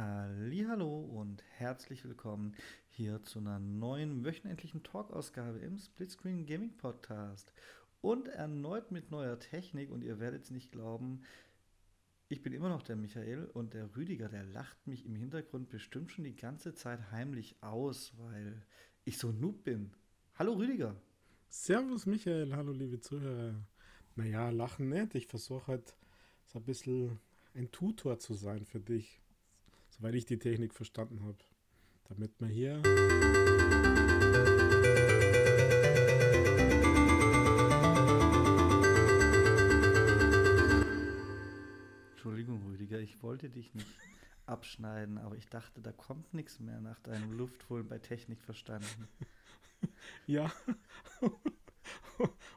Hallo und herzlich willkommen hier zu einer neuen wöchentlichen Talk-Ausgabe im Splitscreen Gaming Podcast. Und erneut mit neuer Technik und ihr werdet es nicht glauben, ich bin immer noch der Michael und der Rüdiger, der lacht mich im Hintergrund bestimmt schon die ganze Zeit heimlich aus, weil ich so noob bin. Hallo Rüdiger. Servus Michael, hallo liebe Zuhörer. Naja, lachen nicht. Ich versuche halt so ein bisschen ein Tutor zu sein für dich, soweit ich die Technik verstanden habe. Damit man hier. Entschuldigung, Rüdiger, ich wollte dich nicht abschneiden, aber ich dachte, da kommt nichts mehr nach deinem Luftholen bei Technik verstanden. Ja.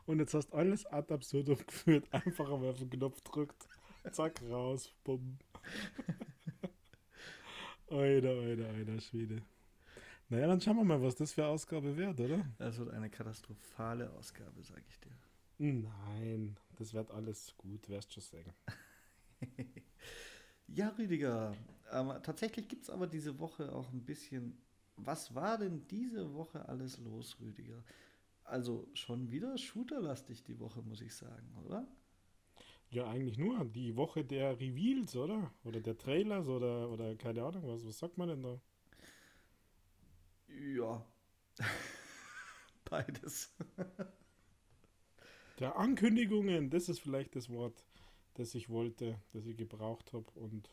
Und jetzt hast alles ad absurdum geführt. Einfach auf den Knopf drückt. Zack, raus. Bumm. Alter, alter, alter Schwede. Naja, dann schauen wir mal, was das für Ausgabe wird, oder? Das wird eine katastrophale Ausgabe, sage ich dir. Nein, das wird alles gut, wirst schon sagen. ja, Rüdiger, ähm, tatsächlich gibt es aber diese Woche auch ein bisschen. Was war denn diese Woche alles los, Rüdiger? Also schon wieder shooterlastig die Woche, muss ich sagen, oder? Ja, eigentlich nur die Woche der Reveals, oder? Oder der Trailers oder, oder keine Ahnung, was, was sagt man denn da? Ja, beides. der Ankündigungen, das ist vielleicht das Wort, das ich wollte, das ich gebraucht habe. Und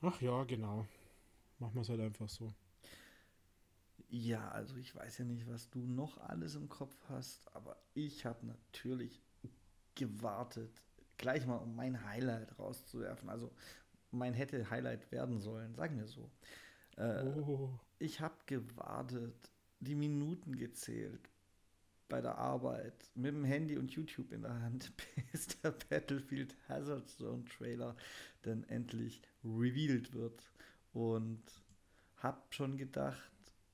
ach ja, genau. Machen wir es halt einfach so. Ja, also ich weiß ja nicht, was du noch alles im Kopf hast, aber ich habe natürlich gewartet, gleich mal um mein Highlight rauszuwerfen. Also mein hätte Highlight werden sollen, sagen wir so. Äh, oh. Ich habe gewartet, die Minuten gezählt bei der Arbeit mit dem Handy und YouTube in der Hand, bis der Battlefield Hazard Zone Trailer dann endlich revealed wird. Und habe schon gedacht,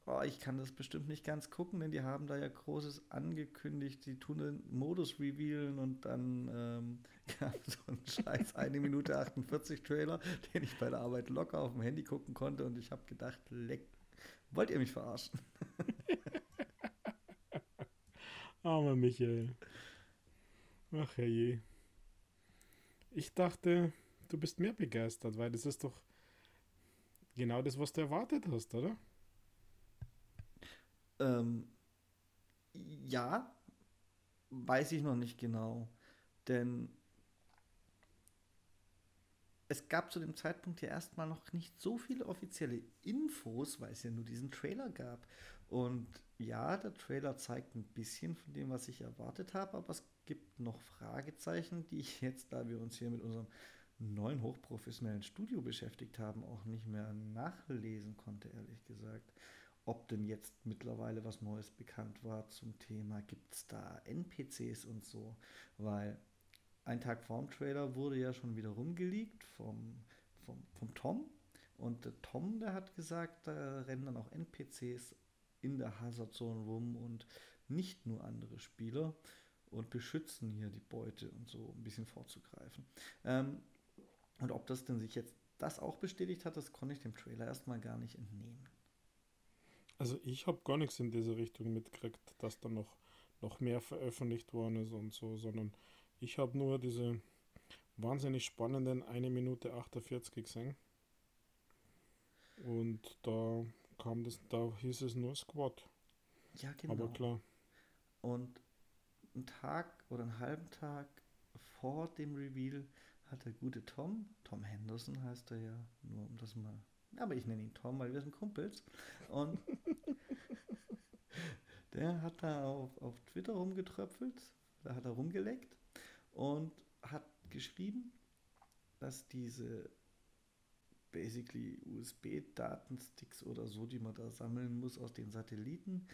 oh, ich kann das bestimmt nicht ganz gucken, denn die haben da ja Großes angekündigt. Die tun den Modus revealen und dann ähm, so einen scheiß 1 Minute 48 Trailer, den ich bei der Arbeit locker auf dem Handy gucken konnte und ich habe gedacht, leck, wollt ihr mich verarschen? Armer Michael. Ach herrje. Ich dachte, du bist mehr begeistert, weil das ist doch genau das, was du erwartet hast, oder? Ähm, ja, weiß ich noch nicht genau. Denn es gab zu dem Zeitpunkt ja erstmal noch nicht so viele offizielle Infos, weil es ja nur diesen Trailer gab. Und ja, der Trailer zeigt ein bisschen von dem, was ich erwartet habe, aber es gibt noch Fragezeichen, die ich jetzt, da wir uns hier mit unserem neuen hochprofessionellen Studio beschäftigt haben, auch nicht mehr nachlesen konnte, ehrlich gesagt ob denn jetzt mittlerweile was Neues bekannt war zum Thema, gibt es da NPCs und so, weil ein Tag vorm Trailer wurde ja schon wieder rumgeleakt vom, vom, vom Tom und der Tom, der hat gesagt, da rennen dann auch NPCs in der Hazard Zone rum und nicht nur andere Spieler und beschützen hier die Beute und so ein bisschen vorzugreifen. Ähm, und ob das denn sich jetzt das auch bestätigt hat, das konnte ich dem Trailer erstmal gar nicht entnehmen. Also ich habe gar nichts in diese Richtung mitgekriegt, dass da noch, noch mehr veröffentlicht worden ist und so, sondern ich habe nur diese wahnsinnig spannenden 1 Minute 48 gesehen. Und da kam das, da hieß es nur Squad. Ja, genau. Aber klar. Und einen Tag oder einen halben Tag vor dem Reveal hat der gute Tom, Tom Henderson heißt er ja, nur um das mal aber ich nenne ihn Tom, weil wir sind Kumpels. Und der hat da auf, auf Twitter rumgetröpfelt, da hat er rumgeleckt und hat geschrieben, dass diese basically USB-Datensticks oder so, die man da sammeln muss aus den Satelliten,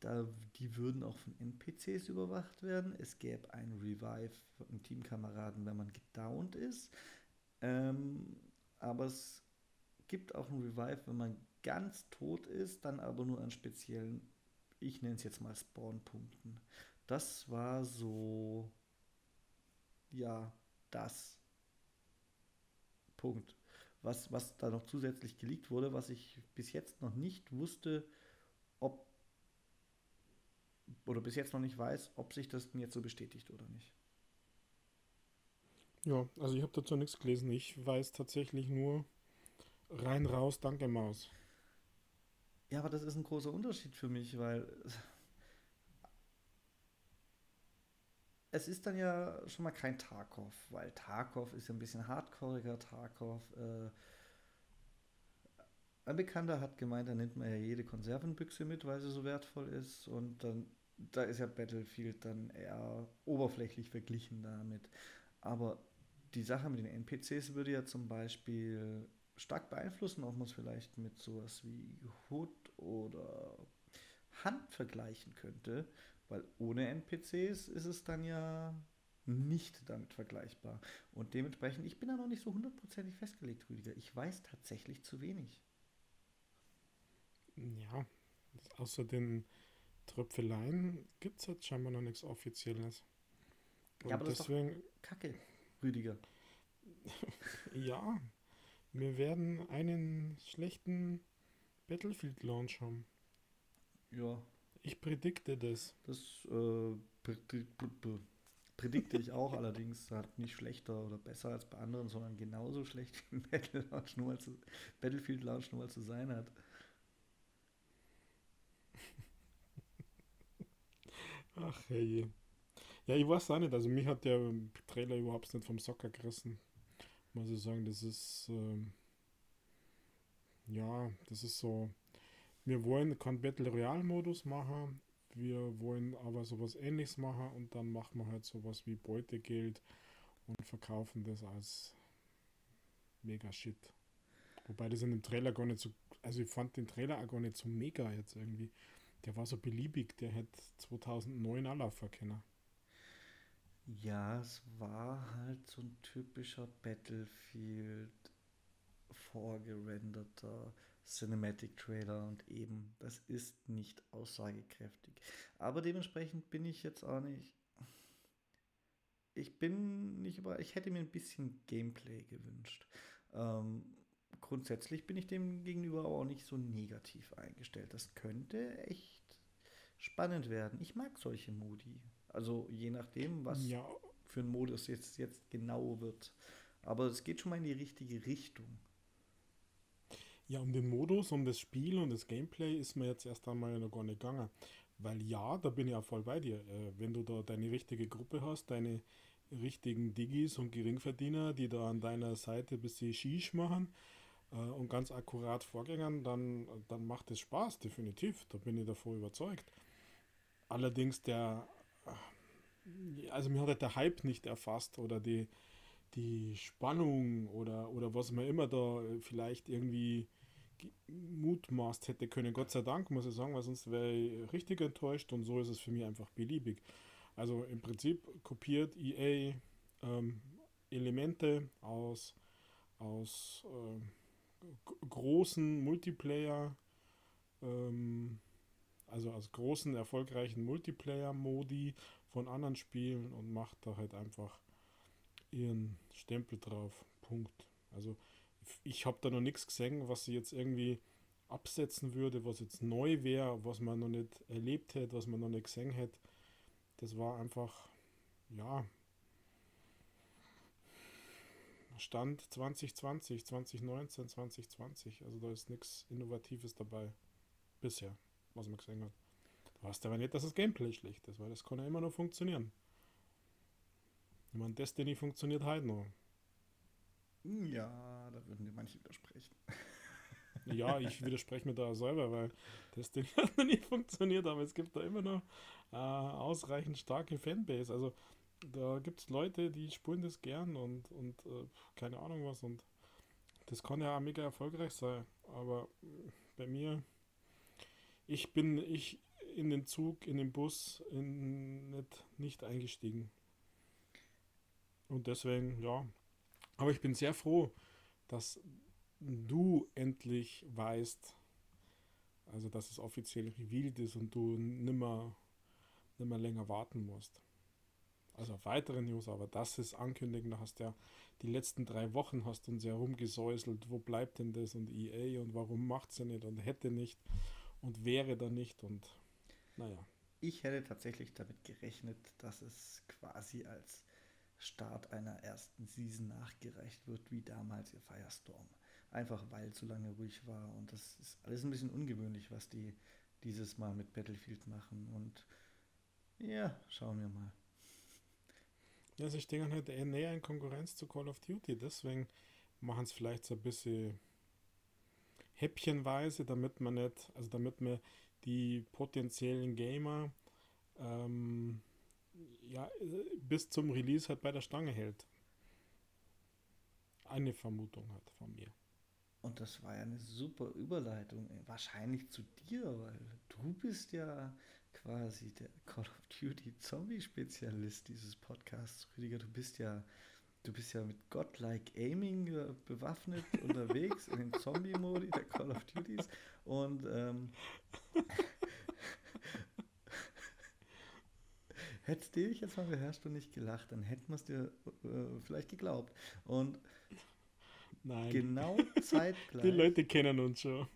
da, die würden auch von NPCs überwacht werden. Es gäbe ein Revive von Teamkameraden, wenn man gedowned ist. Ähm, aber es gibt auch ein Revive, wenn man ganz tot ist, dann aber nur an speziellen, ich nenne es jetzt mal Spawnpunkten. Das war so, ja, das. Punkt. was, was da noch zusätzlich geleakt wurde, was ich bis jetzt noch nicht wusste, ob oder bis jetzt noch nicht weiß, ob sich das denn jetzt so bestätigt oder nicht. Ja, also ich habe dazu nichts gelesen. Ich weiß tatsächlich nur rein raus, danke Maus. Ja, aber das ist ein großer Unterschied für mich, weil es ist dann ja schon mal kein Tarkov, weil Tarkov ist ja ein bisschen hardcoreiger. Tarkov, äh, ein Bekannter hat gemeint, da nimmt man ja jede Konservenbüchse mit, weil sie so wertvoll ist. Und dann, da ist ja Battlefield dann eher oberflächlich verglichen damit. Aber die Sache mit den NPCs würde ja zum Beispiel stark beeinflussen, ob man es vielleicht mit sowas wie Hood oder Hand vergleichen könnte. Weil ohne NPCs ist es dann ja nicht damit vergleichbar. Und dementsprechend, ich bin da noch nicht so hundertprozentig festgelegt, Rüdiger. Ich weiß tatsächlich zu wenig. Ja, außer den Tröpfeleien gibt es jetzt scheinbar noch nichts Offizielles. Und ja, aber das deswegen, ist doch Kacke, Rüdiger. ja, wir werden einen schlechten Battlefield-Launch haben. Ja, ich predikte das. Das äh, predikte ich auch, allerdings halt nicht schlechter oder besser als bei anderen, sondern genauso schlecht wie Battle Launch nur zu, Battlefield Launch nur mal zu sein hat. Ach hey. Ja, ich weiß auch nicht. Also mich hat der Trailer überhaupt nicht vom Socker gerissen. Muss ich sagen, das ist ähm, ja, das ist so wir wollen keinen Battle Royale Modus machen, wir wollen aber sowas ähnliches machen und dann machen wir halt sowas wie Beutegeld und verkaufen das als mega Shit. Wobei das in dem Trailer gar nicht so, also ich fand den Trailer auch gar nicht so mega jetzt irgendwie. Der war so beliebig, der hätte 2009 anlaufen können. Ja, es war halt so ein typischer Battlefield vorgerenderter Cinematic Trailer und eben, das ist nicht aussagekräftig. Aber dementsprechend bin ich jetzt auch nicht. Ich bin nicht über. Ich hätte mir ein bisschen Gameplay gewünscht. Ähm, grundsätzlich bin ich dem gegenüber auch nicht so negativ eingestellt. Das könnte echt spannend werden. Ich mag solche Modi. Also je nachdem, was ja. für ein Modus jetzt, jetzt genau wird. Aber es geht schon mal in die richtige Richtung. Ja, um den Modus, um das Spiel und das Gameplay ist mir jetzt erst einmal noch gar nicht gegangen. Weil ja, da bin ich ja voll bei dir. Äh, wenn du da deine richtige Gruppe hast, deine richtigen Digis und Geringverdiener, die da an deiner Seite ein bisschen Shish machen äh, und ganz akkurat vorgängern, dann, dann macht es Spaß, definitiv. Da bin ich davor überzeugt. Allerdings der, also mir hat halt der Hype nicht erfasst oder die, die Spannung oder, oder was man immer da vielleicht irgendwie mutmaßt hätte können. Gott sei Dank, muss ich sagen, weil sonst wäre ich richtig enttäuscht und so ist es für mich einfach beliebig. Also im Prinzip kopiert EA ähm, Elemente aus, aus äh, großen Multiplayer, ähm, also aus großen erfolgreichen Multiplayer-Modi von anderen Spielen und macht da halt einfach ihren Stempel drauf. Punkt. Also ich habe da noch nichts gesehen, was sie jetzt irgendwie absetzen würde, was jetzt neu wäre, was man noch nicht erlebt hätte, was man noch nicht gesehen hätte. Das war einfach, ja, Stand 2020, 2019, 2020. Also da ist nichts Innovatives dabei. Bisher, was man gesehen hat. Du hast aber nicht, dass das Gameplay schlecht ist, weil das kann ja immer noch funktionieren. Ich meine, Destiny funktioniert halt noch. Ja, da würden dir manche widersprechen. Ja, ich widerspreche mir da selber, weil das Ding hat noch nicht funktioniert, aber es gibt da immer noch äh, ausreichend starke Fanbase. Also da gibt es Leute, die spulen das gern und, und äh, keine Ahnung was und das kann ja auch mega erfolgreich sein. Aber bei mir, ich bin ich in den Zug, in den Bus in, nicht, nicht eingestiegen. Und deswegen, ja, aber ich bin sehr froh, dass du endlich weißt, also dass es offiziell revealed ist und du nimmer, nimmer länger warten musst. also auf weitere News, aber das ist ankündigen, da hast ja die letzten drei Wochen hast uns ja rumgesäuselt, wo bleibt denn das und EA und warum macht sie nicht und hätte nicht und wäre da nicht und naja. Ich hätte tatsächlich damit gerechnet, dass es quasi als Start einer ersten Season nachgereicht wird, wie damals ihr Firestorm. Einfach weil es so lange ruhig war und das ist alles ein bisschen ungewöhnlich, was die dieses Mal mit Battlefield machen und ja, schauen wir mal. Ja, sie stehen halt eher näher in Konkurrenz zu Call of Duty, deswegen machen es vielleicht so ein bisschen häppchenweise, damit man nicht, also damit man die potenziellen Gamer ähm, ja, bis zum Release halt bei der Stange hält. Eine Vermutung hat von mir. Und das war ja eine super Überleitung, wahrscheinlich zu dir, weil du bist ja quasi der Call of Duty Zombie-Spezialist dieses Podcasts. Rüdiger, du bist ja, du bist ja mit Godlike Aiming äh, bewaffnet unterwegs in den Zombie-Modi der Call of Duties. Und ähm, hättest du dich jetzt mal beherrscht und nicht gelacht, dann hätten wir es dir äh, vielleicht geglaubt. Und Nein. genau zeitgleich. Die Leute kennen uns schon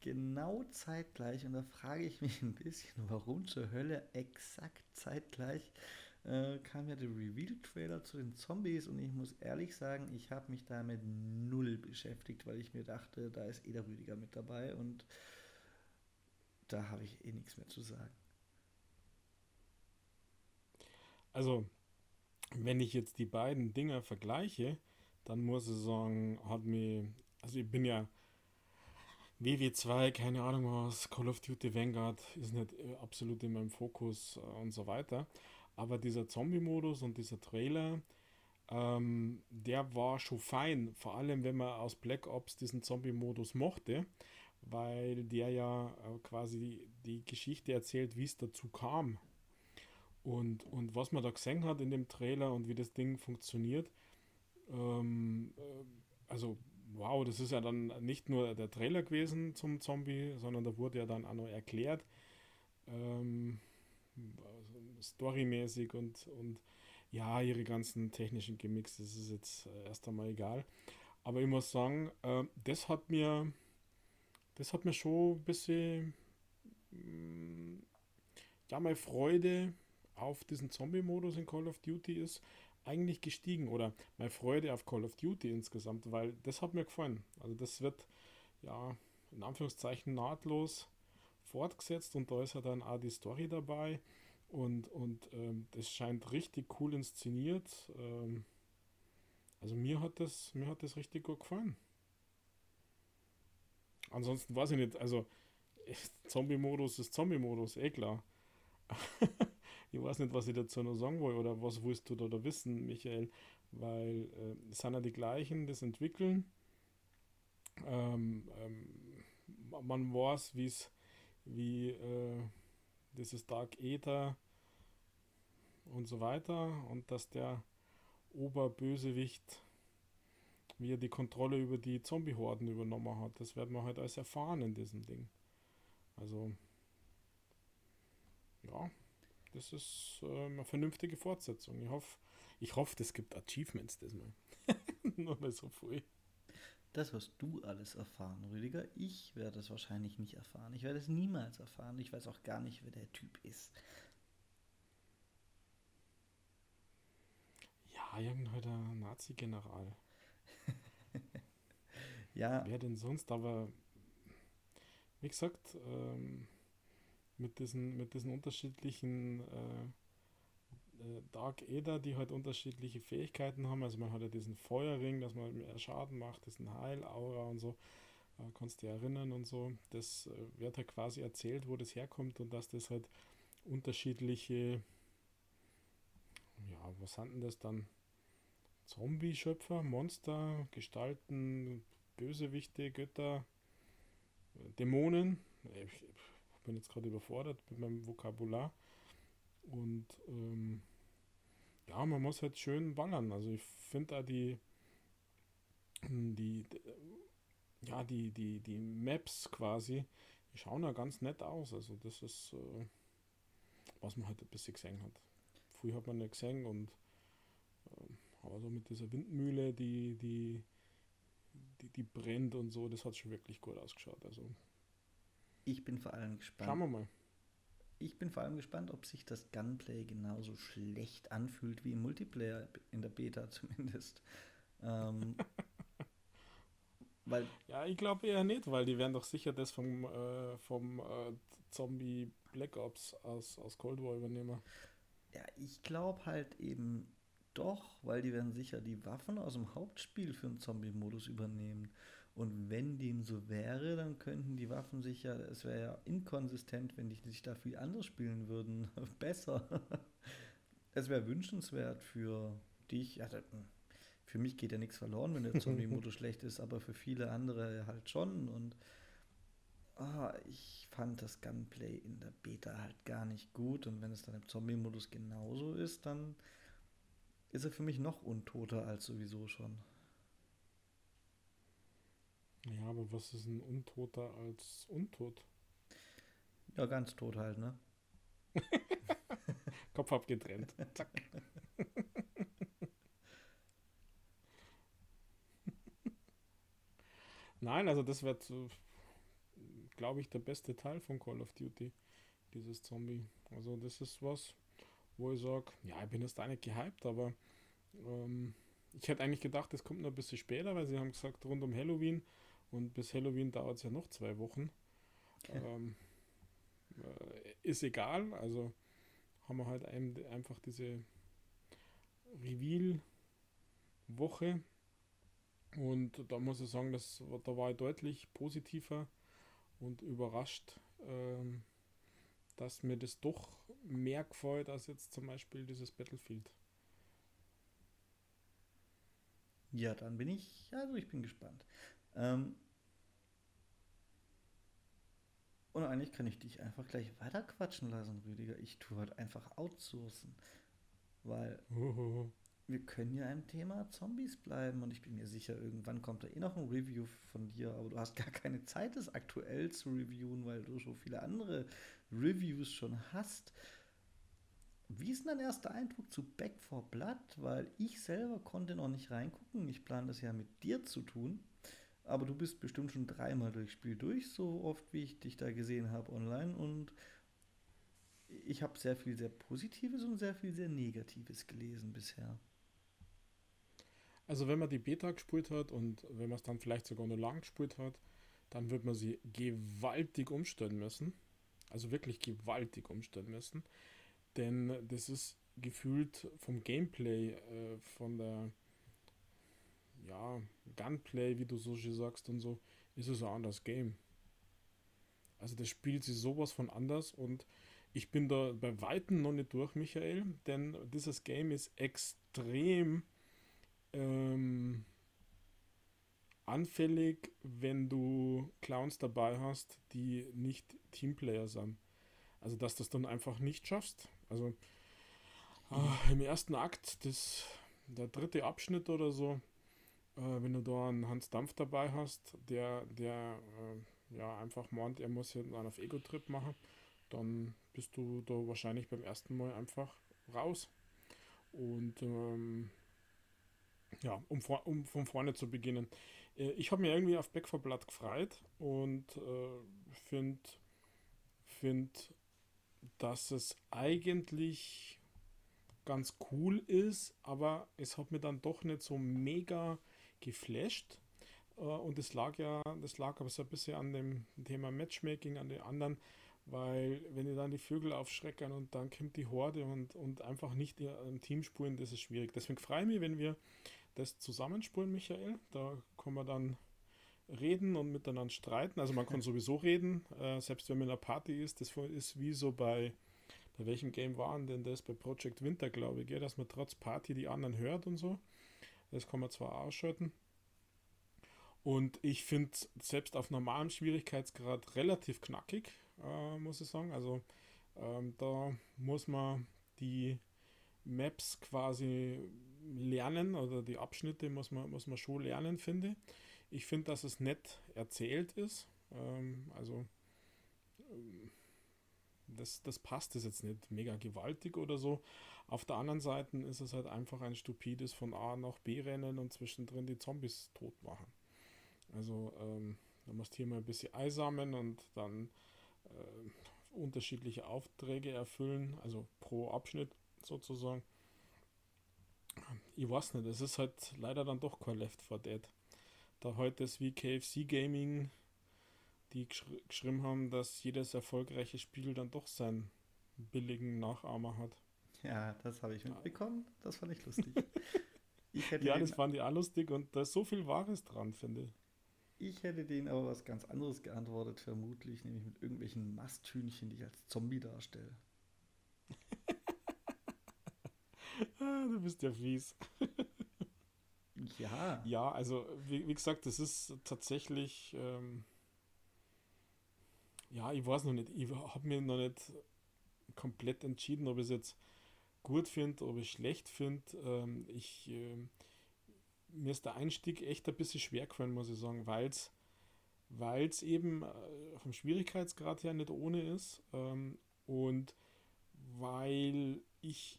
genau zeitgleich und da frage ich mich ein bisschen, warum zur Hölle exakt zeitgleich äh, kam ja der Reveal-Trailer zu den Zombies und ich muss ehrlich sagen, ich habe mich damit null beschäftigt, weil ich mir dachte, da ist eh der Rüdiger mit dabei und da habe ich eh nichts mehr zu sagen. Also, wenn ich jetzt die beiden Dinger vergleiche, dann muss ich sagen, hat mir, also ich bin ja WW2, keine Ahnung was, Call of Duty Vanguard ist nicht äh, absolut in meinem Fokus äh, und so weiter. Aber dieser Zombie-Modus und dieser Trailer, ähm, der war schon fein. Vor allem, wenn man aus Black Ops diesen Zombie-Modus mochte, weil der ja äh, quasi die Geschichte erzählt, wie es dazu kam. Und, und was man da gesehen hat in dem Trailer und wie das Ding funktioniert, ähm, äh, also wow, das ist ja dann nicht nur der Trailer gewesen zum Zombie, sondern da wurde ja dann auch noch erklärt, ähm, storymäßig und, und ja, ihre ganzen technischen Gimmicks, das ist jetzt erst einmal egal. Aber ich muss sagen, äh, das hat mir, das hat mir schon ein bisschen, mm, ja, meine Freude auf diesen Zombie-Modus in Call of Duty ist, eigentlich gestiegen oder meine Freude auf Call of Duty insgesamt, weil das hat mir gefallen. Also das wird ja in Anführungszeichen nahtlos fortgesetzt und da ist ja dann auch die Story dabei und, und ähm, das scheint richtig cool inszeniert. Ähm, also mir hat das, mir hat das richtig gut gefallen. Ansonsten weiß ich nicht, also Zombie-Modus ist Zombie-Modus, eh klar. Ich weiß nicht, was ich dazu noch sagen will oder was willst du da, da wissen, Michael, weil äh, es sind ja die gleichen, das entwickeln. Ähm, ähm, man weiß, wie es wie äh, dieses Dark Ether und so weiter und dass der Oberbösewicht wie er die Kontrolle über die Zombie-Horden übernommen hat. Das werden wir halt alles erfahren in diesem Ding. Also, ja, das ist äh, eine vernünftige Fortsetzung. Ich hoffe, ich hoffe, es gibt Achievements diesmal. Nur mal so früh. Das wirst du alles erfahren, Rüdiger. Ich werde es wahrscheinlich nicht erfahren. Ich werde es niemals erfahren. Ich weiß auch gar nicht, wer der Typ ist. Ja, irgendein Nazi-General. ja. Wer denn sonst? Aber wie gesagt, ähm, mit diesen, mit diesen unterschiedlichen äh, äh, Dark Eder, die halt unterschiedliche Fähigkeiten haben. Also man hat ja diesen Feuerring, dass man mehr Schaden macht, diesen Heilaura und so. Äh, kannst du dir erinnern und so. Das äh, wird halt quasi erzählt, wo das herkommt und dass das halt unterschiedliche, ja, was sind denn das dann? Zombie-Schöpfer, Monster, Gestalten, Bösewichte, Götter, äh, Dämonen. Ich, bin jetzt gerade überfordert mit meinem Vokabular. Und ähm, ja, man muss halt schön ballern. Also ich finde da die, die, ja, die, die, die Maps quasi, die schauen ja ganz nett aus. Also das ist, äh, was man halt ein bisschen gesehen hat. viel hat man nicht gesehen und ähm, aber so mit dieser Windmühle, die, die, die, die brennt und so, das hat schon wirklich gut ausgeschaut. Also ich bin vor allem gespannt. Schauen wir mal. Ich bin vor allem gespannt, ob sich das Gunplay genauso schlecht anfühlt wie im Multiplayer, in der Beta zumindest. Ähm, weil, ja, ich glaube eher nicht, weil die werden doch sicher das vom, äh, vom äh, Zombie Black Ops aus, aus Cold War übernehmen. Ja, ich glaube halt eben doch, weil die werden sicher die Waffen aus dem Hauptspiel für den Zombie-Modus übernehmen. Und wenn dem so wäre, dann könnten die Waffen sich ja, es wäre ja inkonsistent, wenn die sich da viel anders spielen würden, besser. es wäre wünschenswert für dich, also für mich geht ja nichts verloren, wenn der Zombie-Modus schlecht ist, aber für viele andere halt schon. Und oh, ich fand das Gunplay in der Beta halt gar nicht gut. Und wenn es dann im Zombie-Modus genauso ist, dann ist er für mich noch untoter als sowieso schon. Ja, aber was ist ein Untoter als untot? Ja, ganz tot halt, ne? Kopf abgetrennt. Zack. Nein, also das wird, glaube ich, der beste Teil von Call of Duty, dieses Zombie. Also das ist was, wo ich sage, ja, ich bin jetzt da nicht gehypt, aber ähm, ich hätte eigentlich gedacht, das kommt noch ein bisschen später, weil sie haben gesagt, rund um Halloween und bis Halloween dauert es ja noch zwei Wochen. Ähm, äh, ist egal, also haben wir halt ein, einfach diese Reveal-Woche. Und da muss ich sagen, das, da war ich deutlich positiver und überrascht, ähm, dass mir das doch mehr gefällt als jetzt zum Beispiel dieses Battlefield. Ja, dann bin ich, also ich bin gespannt. Ähm, und eigentlich kann ich dich einfach gleich weiter quatschen lassen, Rüdiger. Ich tue halt einfach outsourcen. Weil wir können ja im Thema Zombies bleiben und ich bin mir sicher, irgendwann kommt da eh noch ein Review von dir, aber du hast gar keine Zeit, es aktuell zu reviewen, weil du so viele andere Reviews schon hast. Wie ist denn dein erster Eindruck zu Back for Blood? Weil ich selber konnte noch nicht reingucken. Ich plane das ja mit dir zu tun. Aber du bist bestimmt schon dreimal durchs Spiel durch, so oft wie ich dich da gesehen habe online. Und ich habe sehr viel sehr Positives und sehr viel sehr Negatives gelesen bisher. Also wenn man die Beta gespielt hat und wenn man es dann vielleicht sogar noch lang gespielt hat, dann wird man sie gewaltig umstellen müssen. Also wirklich gewaltig umstellen müssen. Denn das ist gefühlt vom Gameplay, äh, von der ja, Gunplay, wie du so schön sagst und so, ist es ein anderes Game. Also das spielt sich sowas von anders und ich bin da bei Weitem noch nicht durch, Michael, denn dieses Game ist extrem ähm, anfällig, wenn du Clowns dabei hast, die nicht Teamplayer sind. Also dass du das dann einfach nicht schaffst. Also äh, im ersten Akt, das, der dritte Abschnitt oder so, wenn du da einen Hans Dampf dabei hast, der, der äh, ja einfach meint, er muss hier einen auf Ego-Trip machen, dann bist du da wahrscheinlich beim ersten Mal einfach raus. Und ähm, ja, um, um von vorne zu beginnen. Äh, ich habe mir irgendwie auf Back for Blood gefreut und äh, finde, find, dass es eigentlich ganz cool ist, aber es hat mir dann doch nicht so mega geflasht. Äh, und es lag ja, das lag aber so ein bisschen an dem Thema Matchmaking, an den anderen, weil wenn die dann die Vögel aufschrecken und dann kommt die Horde und, und einfach nicht im Team spulen, das ist schwierig. Deswegen freue ich mich, wenn wir das zusammenspulen, Michael. Da kann man dann reden und miteinander streiten. Also man kann sowieso reden, äh, selbst wenn man in einer Party ist. Das ist wie so bei, bei welchem Game waren denn das? Bei Project Winter, glaube ich, gell? dass man trotz Party die anderen hört und so. Das kann man zwar ausschalten. Und ich finde selbst auf normalem Schwierigkeitsgrad relativ knackig, äh, muss ich sagen. Also ähm, da muss man die Maps quasi lernen oder die Abschnitte muss man, muss man schon lernen, finde ich. Ich finde, dass es nett erzählt ist. Ähm, also ähm, das, das passt das jetzt nicht mega gewaltig oder so. Auf der anderen Seite ist es halt einfach ein stupides von A nach B rennen und zwischendrin die Zombies tot machen. Also ähm, du musst hier mal ein bisschen eisamen und dann äh, unterschiedliche Aufträge erfüllen, also pro Abschnitt sozusagen. Ich weiß nicht, es ist halt leider dann doch kein Left 4 Dead. Da heute ist wie KFC Gaming, die geschri geschrieben haben, dass jedes erfolgreiche Spiel dann doch seinen billigen Nachahmer hat. Ja, das habe ich mitbekommen. Das fand ich lustig. ich ja, das fand ich auch lustig und da ist so viel Wahres dran, finde ich. Ich hätte denen aber was ganz anderes geantwortet, vermutlich, nämlich mit irgendwelchen Masthühnchen, die ich als Zombie darstelle. ah, du bist ja fies. ja. Ja, also wie, wie gesagt, das ist tatsächlich. Ähm, ja, ich weiß noch nicht. Ich habe mir noch nicht komplett entschieden, ob es jetzt gut finde, ob ich schlecht finde. Ähm, ich. Ähm, mir ist der Einstieg echt ein bisschen schwer gefallen, muss ich sagen, weil es weil es eben äh, vom Schwierigkeitsgrad her nicht ohne ist ähm, und weil ich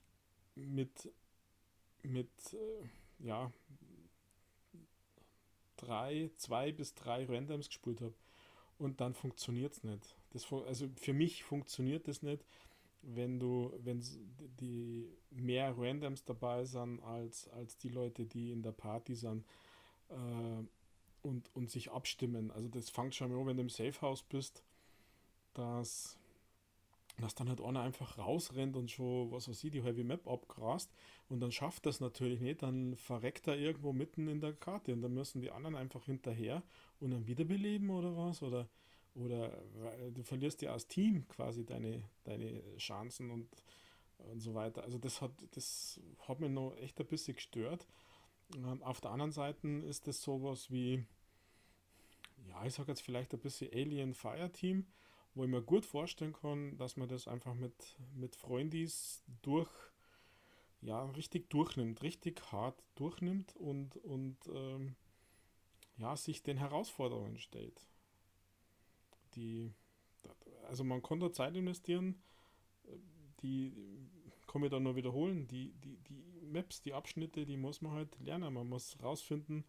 mit, mit äh, ja, drei, zwei bis drei Randoms gespielt habe und dann funktioniert es nicht. Das, also für mich funktioniert das nicht, wenn du, wenn die mehr Randoms dabei sind als, als die Leute, die in der Party sind äh, und, und sich abstimmen. Also das fängt schon an, wenn du im Safehouse bist, dass, dass dann halt einer einfach rausrennt und schon, was weiß ich, die Heavy Map abgrast und dann schafft das natürlich nicht, dann verreckt er irgendwo mitten in der Karte und dann müssen die anderen einfach hinterher und dann wiederbeleben oder was oder oder du verlierst ja als Team quasi deine, deine Chancen und, und so weiter. Also das hat, das hat mir noch echt ein bisschen gestört. Ähm, auf der anderen Seite ist das sowas wie, ja, ich sage jetzt vielleicht ein bisschen Alien Fire Team, wo ich mir gut vorstellen kann, dass man das einfach mit, mit Freundis durch, ja, richtig durchnimmt, richtig hart durchnimmt und, und ähm, ja, sich den Herausforderungen stellt die, also man konnte Zeit investieren, die kann ich dann nur wiederholen, die, die, die Maps, die Abschnitte, die muss man halt lernen. Man muss rausfinden,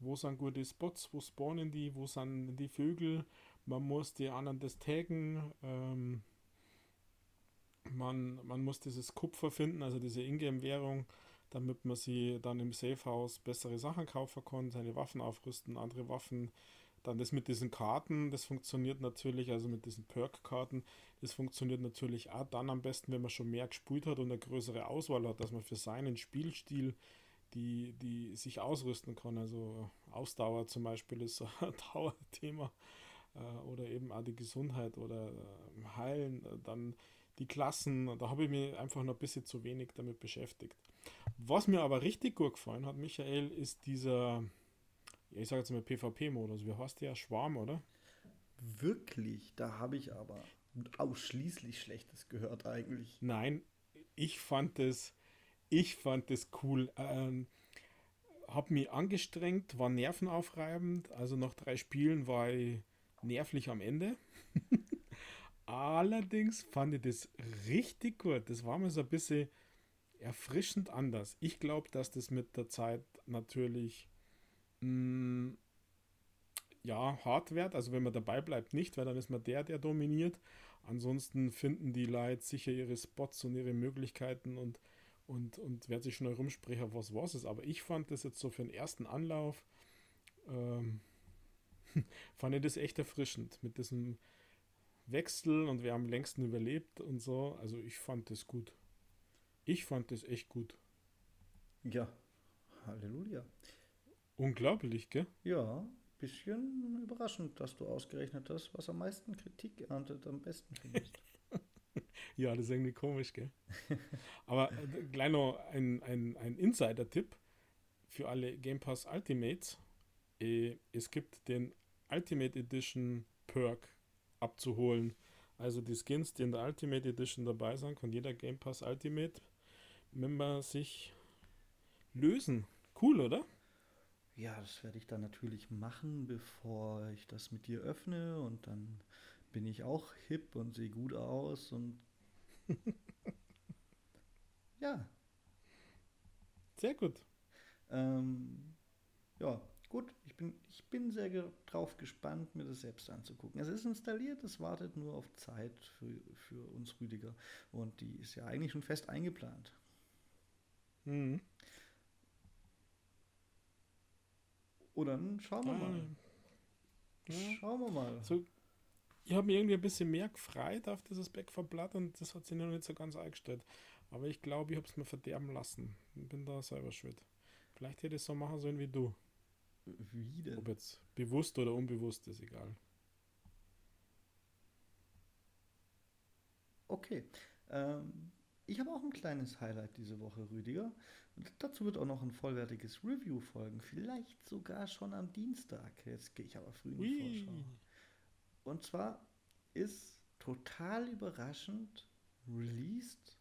wo sind gute Spots, wo spawnen die, wo sind die Vögel, man muss die anderen das taggen, ähm, man, man muss dieses Kupfer finden, also diese Ingame-Währung, damit man sie dann im Safehouse bessere Sachen kaufen kann, seine Waffen aufrüsten, andere Waffen dann das mit diesen Karten, das funktioniert natürlich, also mit diesen Perk-Karten, das funktioniert natürlich auch dann am besten, wenn man schon mehr gespielt hat und eine größere Auswahl hat, dass man für seinen Spielstil die, die sich ausrüsten kann. Also Ausdauer zum Beispiel ist so ein Dauerthema äh, oder eben auch die Gesundheit oder äh, Heilen, dann die Klassen, da habe ich mich einfach noch ein bisschen zu wenig damit beschäftigt. Was mir aber richtig gut gefallen hat, Michael, ist dieser ich sage jetzt mal PvP-Modus. Wie heißt der? Schwarm, oder? Wirklich? Da habe ich aber ausschließlich Schlechtes gehört eigentlich. Nein, ich fand es, ich fand es cool. Ähm, hab mich angestrengt, war nervenaufreibend. Also nach drei Spielen war ich nervlich am Ende. Allerdings fand ich das richtig gut. Das war mir so ein bisschen erfrischend anders. Ich glaube, dass das mit der Zeit natürlich mh, mm, ja, hart wird. Also wenn man dabei bleibt, nicht, weil dann ist man der, der dominiert. Ansonsten finden die Leute sicher ihre Spots und ihre Möglichkeiten und, und, und werden sich schnell rumsprechen, was was ist. Aber ich fand das jetzt so für den ersten Anlauf, ähm, fand ich das echt erfrischend mit diesem Wechsel und wir haben längsten überlebt und so. Also ich fand das gut. Ich fand das echt gut. Ja, Halleluja. Unglaublich, gell? Ja, bisschen überraschend, dass du ausgerechnet hast, was am meisten Kritik erntet, am besten findest. ja, das ist irgendwie komisch, gell? Aber äh, gleich noch ein, ein, ein Insider-Tipp für alle Game Pass Ultimates. Äh, es gibt den Ultimate Edition Perk abzuholen. Also die Skins, die in der Ultimate Edition dabei sind, kann jeder Game Pass Ultimate Member sich lösen. Cool, oder? Ja, das werde ich dann natürlich machen, bevor ich das mit dir öffne und dann bin ich auch hip und sehe gut aus und ja. Sehr gut. Ähm, ja, gut. Ich bin, ich bin sehr ge drauf gespannt, mir das selbst anzugucken. Es ist installiert, es wartet nur auf Zeit für, für uns Rüdiger. Und die ist ja eigentlich schon fest eingeplant. Mhm. Und dann schauen wir ah, mal. Ja. Schauen wir mal. So, ich habe mir irgendwie ein bisschen mehr gefreut auf dieses Back for Blood und das hat sich noch nicht so ganz eingestellt. Aber ich glaube, ich habe es mir verderben lassen. Bin da selber schuld. Vielleicht hätte ich es so machen sollen wie du. Wie denn? Ob jetzt bewusst oder unbewusst, ist egal. Okay. Ähm, ich habe auch ein kleines Highlight diese Woche, Rüdiger. Und dazu wird auch noch ein vollwertiges Review folgen. Vielleicht sogar schon am Dienstag. Jetzt gehe ich aber früh in die Vorschau. Und zwar ist total überraschend released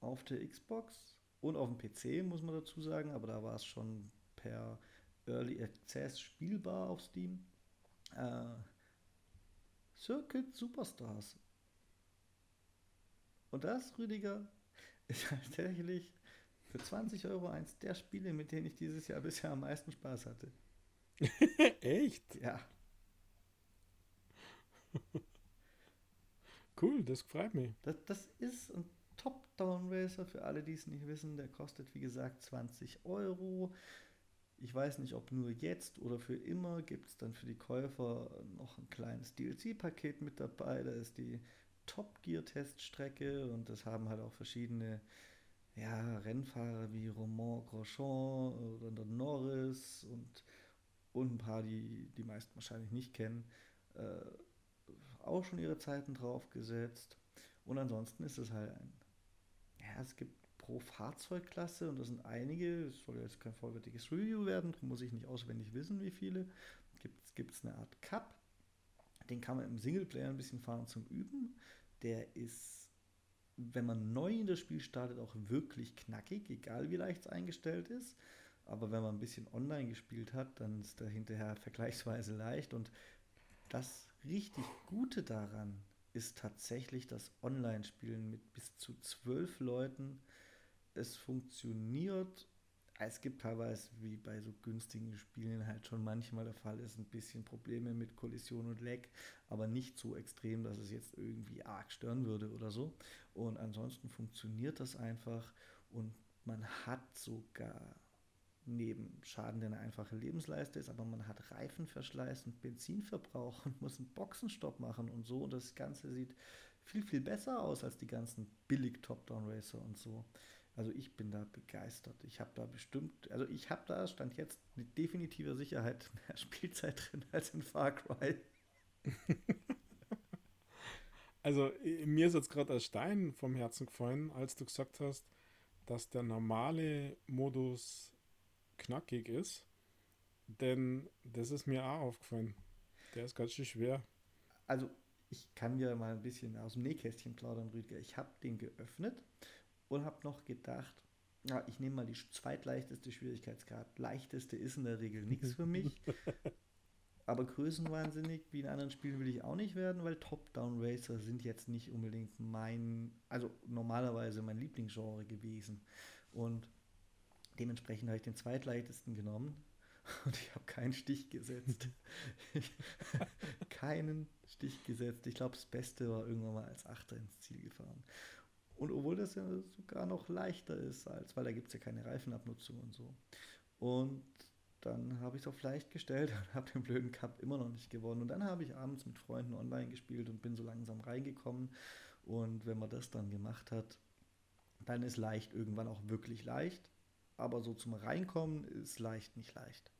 auf der Xbox und auf dem PC, muss man dazu sagen, aber da war es schon per Early Access spielbar auf Steam. Äh, Circuit Superstars. Und das, Rüdiger, ist tatsächlich für 20 Euro eins der Spiele, mit denen ich dieses Jahr bisher am meisten Spaß hatte. Echt? Ja. cool, das freut mich. Das, das ist ein Top-Down-Racer für alle, die es nicht wissen. Der kostet, wie gesagt, 20 Euro. Ich weiß nicht, ob nur jetzt oder für immer gibt es dann für die Käufer noch ein kleines DLC-Paket mit dabei. Da ist die Top Gear-Teststrecke und das haben halt auch verschiedene ja, Rennfahrer wie Romain Grosjean oder der Norris und, und ein paar, die die meisten wahrscheinlich nicht kennen. Äh, auch schon ihre Zeiten drauf gesetzt. Und ansonsten ist es halt ein, ja, es gibt pro Fahrzeugklasse und das sind einige, es soll jetzt kein vollwertiges Review werden, darum muss ich nicht auswendig wissen, wie viele. Gibt es eine Art Cup, den kann man im Singleplayer ein bisschen fahren zum Üben. Der ist, wenn man neu in das Spiel startet, auch wirklich knackig, egal wie leicht es eingestellt ist. Aber wenn man ein bisschen online gespielt hat, dann ist der hinterher vergleichsweise leicht und das richtig Gute daran ist tatsächlich das Online-Spielen mit bis zu zwölf Leuten. Es funktioniert. Es gibt teilweise, wie bei so günstigen Spielen halt schon manchmal der Fall ist, ein bisschen Probleme mit Kollision und Lag, aber nicht so extrem, dass es jetzt irgendwie arg stören würde oder so. Und ansonsten funktioniert das einfach und man hat sogar neben Schaden, der eine einfache Lebensleiste ist, aber man hat Reifenverschleiß und Benzinverbrauch und muss einen Boxenstopp machen und so. Und das Ganze sieht viel, viel besser aus als die ganzen billig Top-Down-Racer und so. Also ich bin da begeistert. Ich habe da bestimmt, also ich habe da, stand jetzt mit definitiver Sicherheit mehr Spielzeit drin als in Far Cry. also mir ist jetzt gerade ein Stein vom Herzen gefallen, als du gesagt hast, dass der normale Modus knackig ist. Denn das ist mir auch aufgefallen. Der ist ganz schön schwer. Also, ich kann ja mal ein bisschen aus dem Nähkästchen plaudern, Rüdiger. Ich habe den geöffnet und habe noch gedacht, ja, ich nehme mal die zweitleichteste Schwierigkeitsgrad. Leichteste ist in der Regel nichts für mich. Aber größenwahnsinnig wie in anderen Spielen will ich auch nicht werden, weil Top-Down-Racer sind jetzt nicht unbedingt mein, also normalerweise mein Lieblingsgenre gewesen. Und Dementsprechend habe ich den zweitleichtesten genommen und ich habe keinen Stich gesetzt. keinen Stich gesetzt. Ich glaube, das Beste war irgendwann mal als Achter ins Ziel gefahren. Und obwohl das ja sogar noch leichter ist, als weil da gibt es ja keine Reifenabnutzung und so. Und dann habe ich es auf leicht gestellt und habe den blöden Cup immer noch nicht gewonnen. Und dann habe ich abends mit Freunden online gespielt und bin so langsam reingekommen. Und wenn man das dann gemacht hat, dann ist leicht irgendwann auch wirklich leicht aber so zum Reinkommen ist leicht nicht leicht.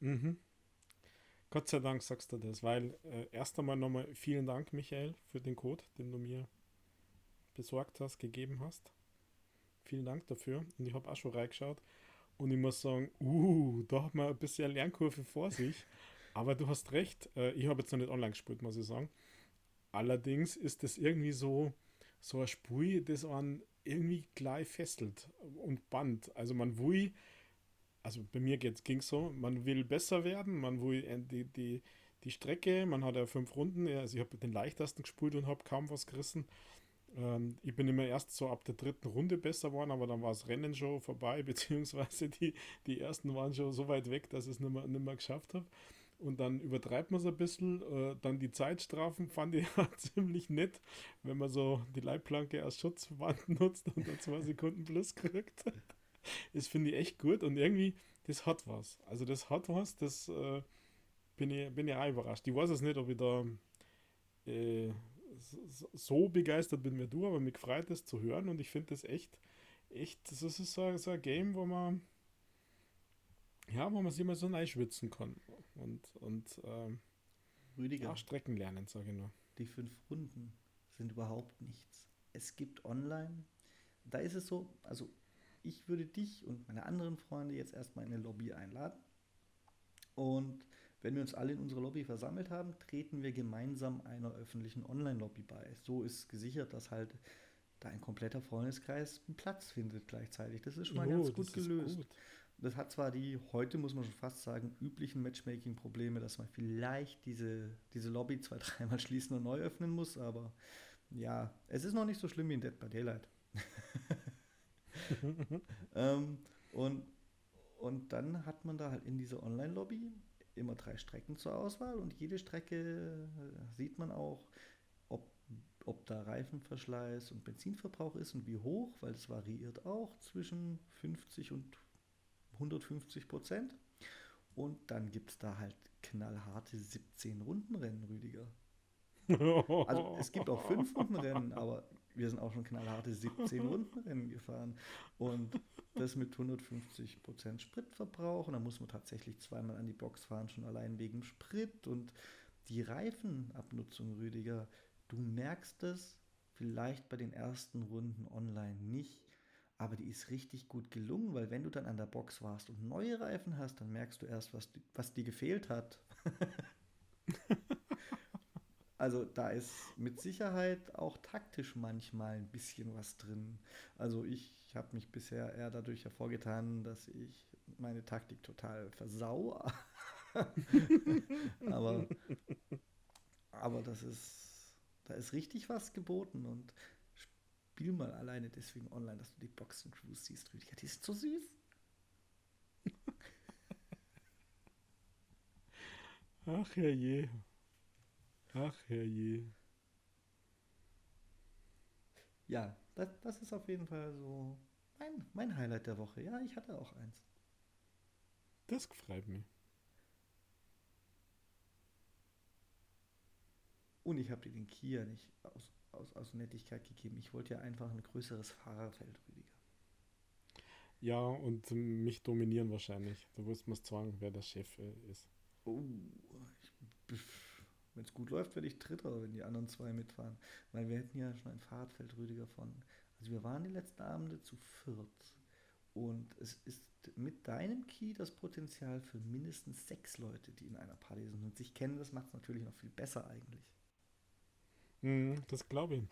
Mhm. Gott sei Dank sagst du das, weil äh, erst einmal nochmal vielen Dank, Michael, für den Code, den du mir besorgt hast, gegeben hast. Vielen Dank dafür. Und ich habe auch schon reingeschaut. Und ich muss sagen, uh, da hat man ein bisschen Lernkurve vor sich. Aber du hast recht, äh, ich habe jetzt noch nicht online gespielt, muss ich sagen. Allerdings ist das irgendwie so, so ein Spiel, das einen irgendwie gleich fesselt und band. Also man will, also bei mir ging es so, man will besser werden, man will die, die, die Strecke, man hat ja fünf Runden, also ich habe den leichtesten gespielt und habe kaum was gerissen. Ähm, ich bin immer erst so ab der dritten Runde besser geworden, aber dann war das Rennen schon vorbei, beziehungsweise die, die ersten waren schon so weit weg, dass ich es nicht mehr, nicht mehr geschafft habe. Und dann übertreibt man es ein bisschen. Äh, dann die Zeitstrafen fand ich ja ziemlich nett, wenn man so die Leitplanke als Schutzwand nutzt und dann zwei Sekunden plus kriegt. Das finde ich echt gut und irgendwie, das hat was. Also das hat was, das äh, bin, ich, bin ich auch überrascht. Ich weiß es nicht, ob ich da äh, so begeistert bin wie du, aber mich freut es zu hören und ich finde das echt, echt, das ist so, so ein Game, wo man ja, wo man sich mal so einschwitzen kann und, und ähm, Rüdiger, auch Strecken lernen, sage ich nur. die fünf Runden sind überhaupt nichts. Es gibt online, da ist es so, also ich würde dich und meine anderen Freunde jetzt erstmal in eine Lobby einladen. Und wenn wir uns alle in unserer Lobby versammelt haben, treten wir gemeinsam einer öffentlichen Online-Lobby bei. So ist gesichert, dass halt da ein kompletter Freundeskreis einen Platz findet gleichzeitig. Das ist schon mal Oh, ganz gut gelöst. gut. Das hat zwar die, heute muss man schon fast sagen, üblichen Matchmaking-Probleme, dass man vielleicht diese, diese Lobby zwei, dreimal schließen und neu öffnen muss, aber ja, es ist noch nicht so schlimm wie in Dead by Daylight. ähm, und, und dann hat man da halt in dieser Online-Lobby immer drei Strecken zur Auswahl und jede Strecke äh, sieht man auch, ob, ob da Reifenverschleiß und Benzinverbrauch ist und wie hoch, weil es variiert auch zwischen 50 und 150 Prozent. Und dann gibt es da halt knallharte 17 Rundenrennen, Rüdiger. Also es gibt auch 5 Rundenrennen, aber wir sind auch schon knallharte 17 Rundenrennen gefahren. Und das mit 150 Prozent Spritverbrauch. Und da muss man tatsächlich zweimal an die Box fahren, schon allein wegen Sprit. Und die Reifenabnutzung, Rüdiger, du merkst es vielleicht bei den ersten Runden online nicht. Aber die ist richtig gut gelungen, weil wenn du dann an der Box warst und neue Reifen hast, dann merkst du erst, was, was dir gefehlt hat. also da ist mit Sicherheit auch taktisch manchmal ein bisschen was drin. Also ich habe mich bisher eher dadurch hervorgetan, dass ich meine Taktik total versau. aber, aber das ist, da ist richtig was geboten und spiel mal alleine deswegen online, dass du die Boxen Crews siehst, Rüdiger. Die ist so süß. Ach herrje. Ach herrje. Ja, das, das ist auf jeden Fall so mein, mein Highlight der Woche. Ja, ich hatte auch eins. Das freut mich. Und ich habe dir den Kia nicht aus, aus, aus Nettigkeit gegeben. Ich wollte ja einfach ein größeres Fahrerfeld, Rüdiger. Ja, und mich dominieren wahrscheinlich. Du wirst mir sagen, wer der Chef äh, ist. Oh, wenn es gut läuft, werde ich Dritter, wenn die anderen zwei mitfahren. Weil wir hätten ja schon ein Fahrradfeld, Rüdiger, von. Also wir waren die letzten Abende zu viert. Und es ist mit deinem Key das Potenzial für mindestens sechs Leute, die in einer Party sind und sich kennen. Das macht es natürlich noch viel besser eigentlich. Hm, das glaube ich.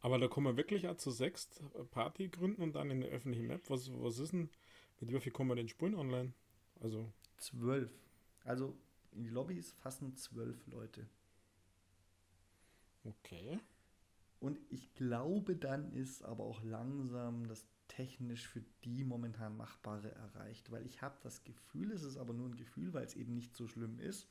Aber da kommen wir wirklich auch zu sechst äh, Party gründen und dann in der öffentlichen Map. Was, was ist denn, mit wie viel kommen wir denn spulen online? Also, Zwölf. Also in die Lobbys fassen zwölf Leute. okay. Und ich glaube, dann ist aber auch langsam das technisch für die momentan Machbare erreicht, weil ich habe das Gefühl, es ist aber nur ein Gefühl, weil es eben nicht so schlimm ist,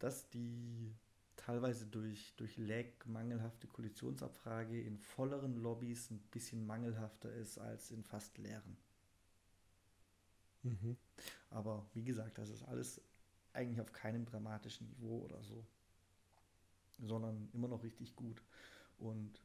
dass die teilweise durch, durch Lag mangelhafte Kollisionsabfrage in volleren Lobbys ein bisschen mangelhafter ist als in fast leeren. Mhm. Aber wie gesagt, das ist alles eigentlich auf keinem dramatischen Niveau oder so, sondern immer noch richtig gut. Und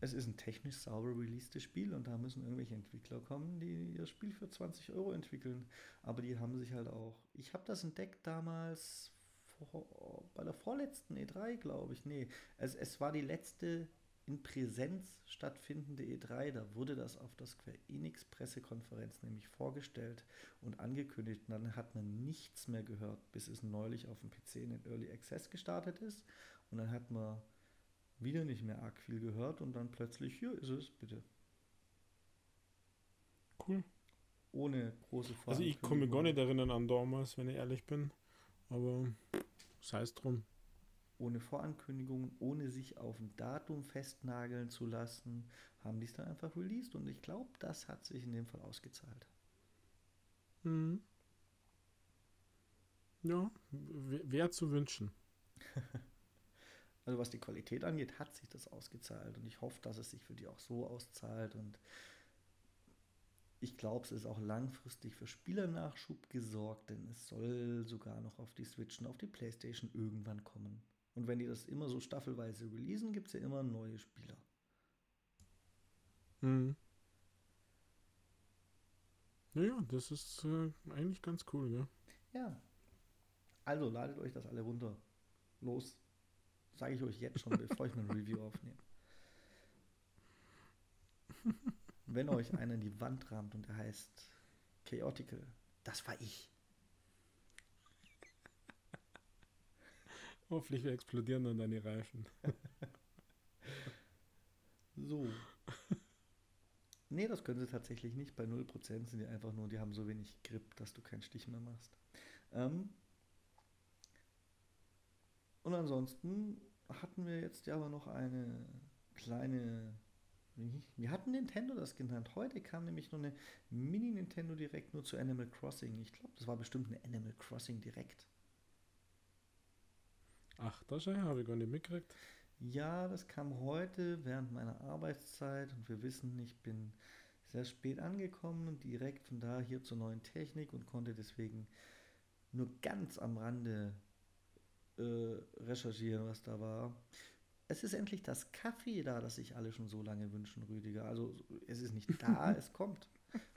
es ist ein technisch sauber releastes Spiel und da müssen irgendwelche Entwickler kommen, die ihr Spiel für 20 Euro entwickeln. Aber die haben sich halt auch. Ich habe das entdeckt damals vor, bei der vorletzten E3, glaube ich. Nee, es, es war die letzte in Präsenz stattfindende E3. Da wurde das auf der Square Enix Pressekonferenz nämlich vorgestellt und angekündigt. Und dann hat man nichts mehr gehört, bis es neulich auf dem PC in den Early Access gestartet ist. Und dann hat man wieder nicht mehr arg viel gehört und dann plötzlich, hier ist es, bitte. Cool. ohne große Also ich mich gar nicht erinnern an damals, wenn ich ehrlich bin. Aber sei es drum. Ohne Vorankündigung, ohne sich auf ein Datum festnageln zu lassen, haben die es dann einfach released. Und ich glaube, das hat sich in dem Fall ausgezahlt. Mhm. Ja, wäre zu wünschen. also was die Qualität angeht, hat sich das ausgezahlt. Und ich hoffe, dass es sich für die auch so auszahlt. Und ich glaube, es ist auch langfristig für Spielernachschub gesorgt, denn es soll sogar noch auf die Switch und auf die Playstation irgendwann kommen. Und wenn die das immer so staffelweise releasen, gibt es ja immer neue Spieler. Mhm. Naja, das ist äh, eigentlich ganz cool, ja. Ja. Also ladet euch das alle runter. Los. Sage ich euch jetzt schon, bevor ich mein Review aufnehme. Wenn euch einer in die Wand rammt und er heißt Chaotical, das war ich. Hoffentlich explodieren dann deine Reifen. so. Nee, das können sie tatsächlich nicht. Bei 0% sind die einfach nur, die haben so wenig Grip, dass du keinen Stich mehr machst. Ähm und ansonsten hatten wir jetzt ja aber noch eine kleine. Wie hatten Nintendo das genannt? Heute kam nämlich nur eine Mini-Nintendo direkt nur zu Animal Crossing. Ich glaube, das war bestimmt eine Animal Crossing direkt. Ach, das habe ich gar nicht mitgekriegt. Ja, das kam heute während meiner Arbeitszeit und wir wissen, ich bin sehr spät angekommen, direkt von da hier zur neuen Technik und konnte deswegen nur ganz am Rande äh, recherchieren, was da war. Es ist endlich das Kaffee da, das sich alle schon so lange wünschen, Rüdiger. Also es ist nicht da, es kommt.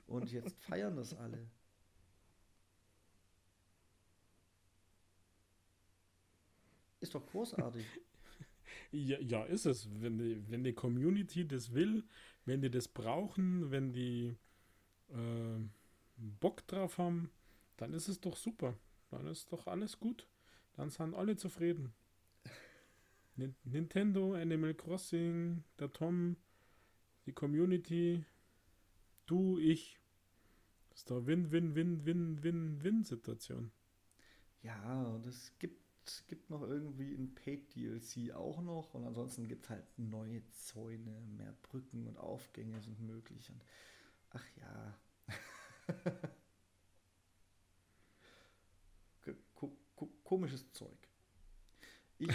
Und jetzt feiern das alle. Ist doch großartig. Ja, ja, ist es. Wenn die, wenn die Community das will, wenn die das brauchen, wenn die äh, Bock drauf haben, dann ist es doch super. Dann ist doch alles gut. Dann sind alle zufrieden. Nintendo, Animal Crossing, der Tom, die Community, du, ich. Das ist doch Win-Win-Win-Win-Win-Win-Situation. Ja, und es gibt es gibt noch irgendwie ein Paid-DLC auch noch und ansonsten gibt es halt neue Zäune, mehr Brücken und Aufgänge sind möglich. Und ach ja. komisches Zeug.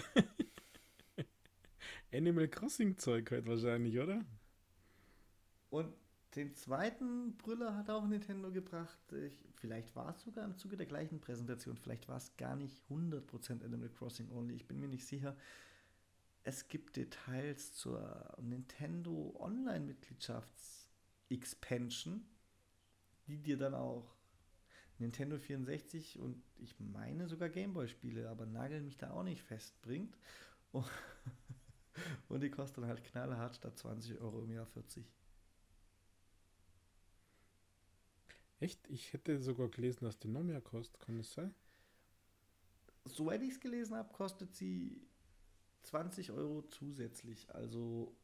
Animal Crossing Zeug halt wahrscheinlich, oder? Und den zweiten Brüller hat auch Nintendo gebracht. Ich, vielleicht war es sogar im Zuge der gleichen Präsentation. Vielleicht war es gar nicht 100% Animal Crossing only. Ich bin mir nicht sicher. Es gibt Details zur Nintendo Online-Mitgliedschafts-Expansion, die dir dann auch Nintendo 64 und ich meine sogar Gameboy-Spiele, aber nagel mich da auch nicht fest bringt. Und die kostet dann halt knallhart statt 20 Euro im Jahr 40. Echt? Ich hätte sogar gelesen, dass die noch mehr kostet. Kann das sein? Soweit ich es gelesen habe, kostet sie 20 Euro zusätzlich. Also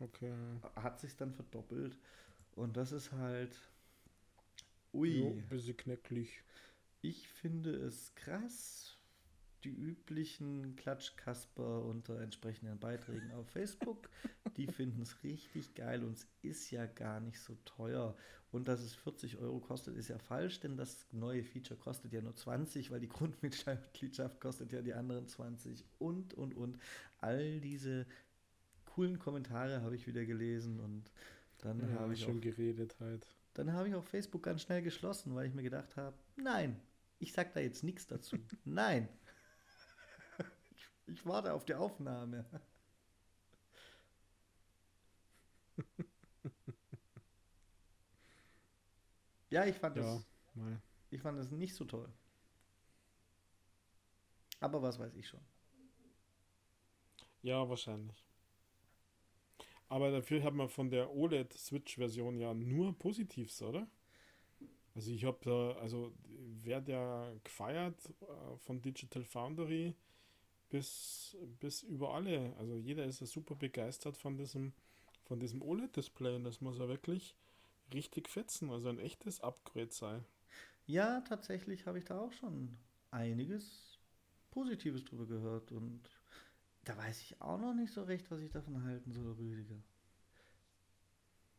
okay. hat sich dann verdoppelt. Und das ist halt. Ui. Jo, bisschen knecklich. Ich finde es krass, die üblichen Klatschkasper unter entsprechenden Beiträgen auf Facebook. Die finden es richtig geil und es ist ja gar nicht so teuer. Und dass es 40 Euro kostet, ist ja falsch, denn das neue Feature kostet ja nur 20, weil die Grundmitgliedschaft kostet ja die anderen 20 und, und, und. All diese coolen Kommentare habe ich wieder gelesen und dann ja, habe ich schon auch, geredet halt. Dann habe ich auf Facebook ganz schnell geschlossen, weil ich mir gedacht habe, nein, ich sage da jetzt nichts dazu. nein. Ich warte auf die Aufnahme. ja, ich fand ja, das. Ich fand das nicht so toll. Aber was weiß ich schon. Ja, wahrscheinlich. Aber dafür hat man von der OLED-Switch-Version ja nur Positives, oder? Also ich habe da, also wer der gefeiert äh, von Digital Foundry bis, bis über alle. Also jeder ist ja super begeistert von diesem, von diesem OLED-Display. Und das muss ja wirklich richtig fetzen, also ein echtes Upgrade sei. Ja, tatsächlich habe ich da auch schon einiges Positives drüber gehört und da weiß ich auch noch nicht so recht, was ich davon halten soll, Rüdiger.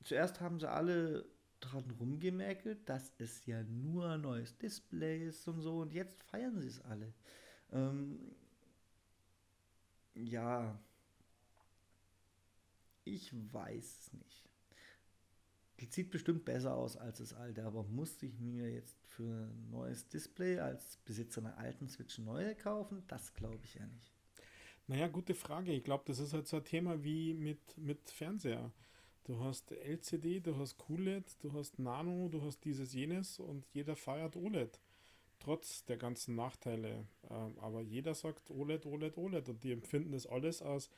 Zuerst haben sie alle dran rumgemäkelt, dass es ja nur ein neues Display ist und so und jetzt feiern sie es alle. Ähm, ja, ich weiß es nicht. Die sieht bestimmt besser aus als das alte, aber musste ich mir jetzt für ein neues Display als Besitzer einer alten Switch neue kaufen? Das glaube ich ja nicht. Naja, gute Frage. Ich glaube, das ist halt so ein Thema wie mit, mit Fernseher. Du hast LCD, du hast QLED, du hast Nano, du hast dieses jenes und jeder feiert OLED. Trotz der ganzen Nachteile. Ähm, aber jeder sagt OLED, OLED, OLED und die empfinden das alles als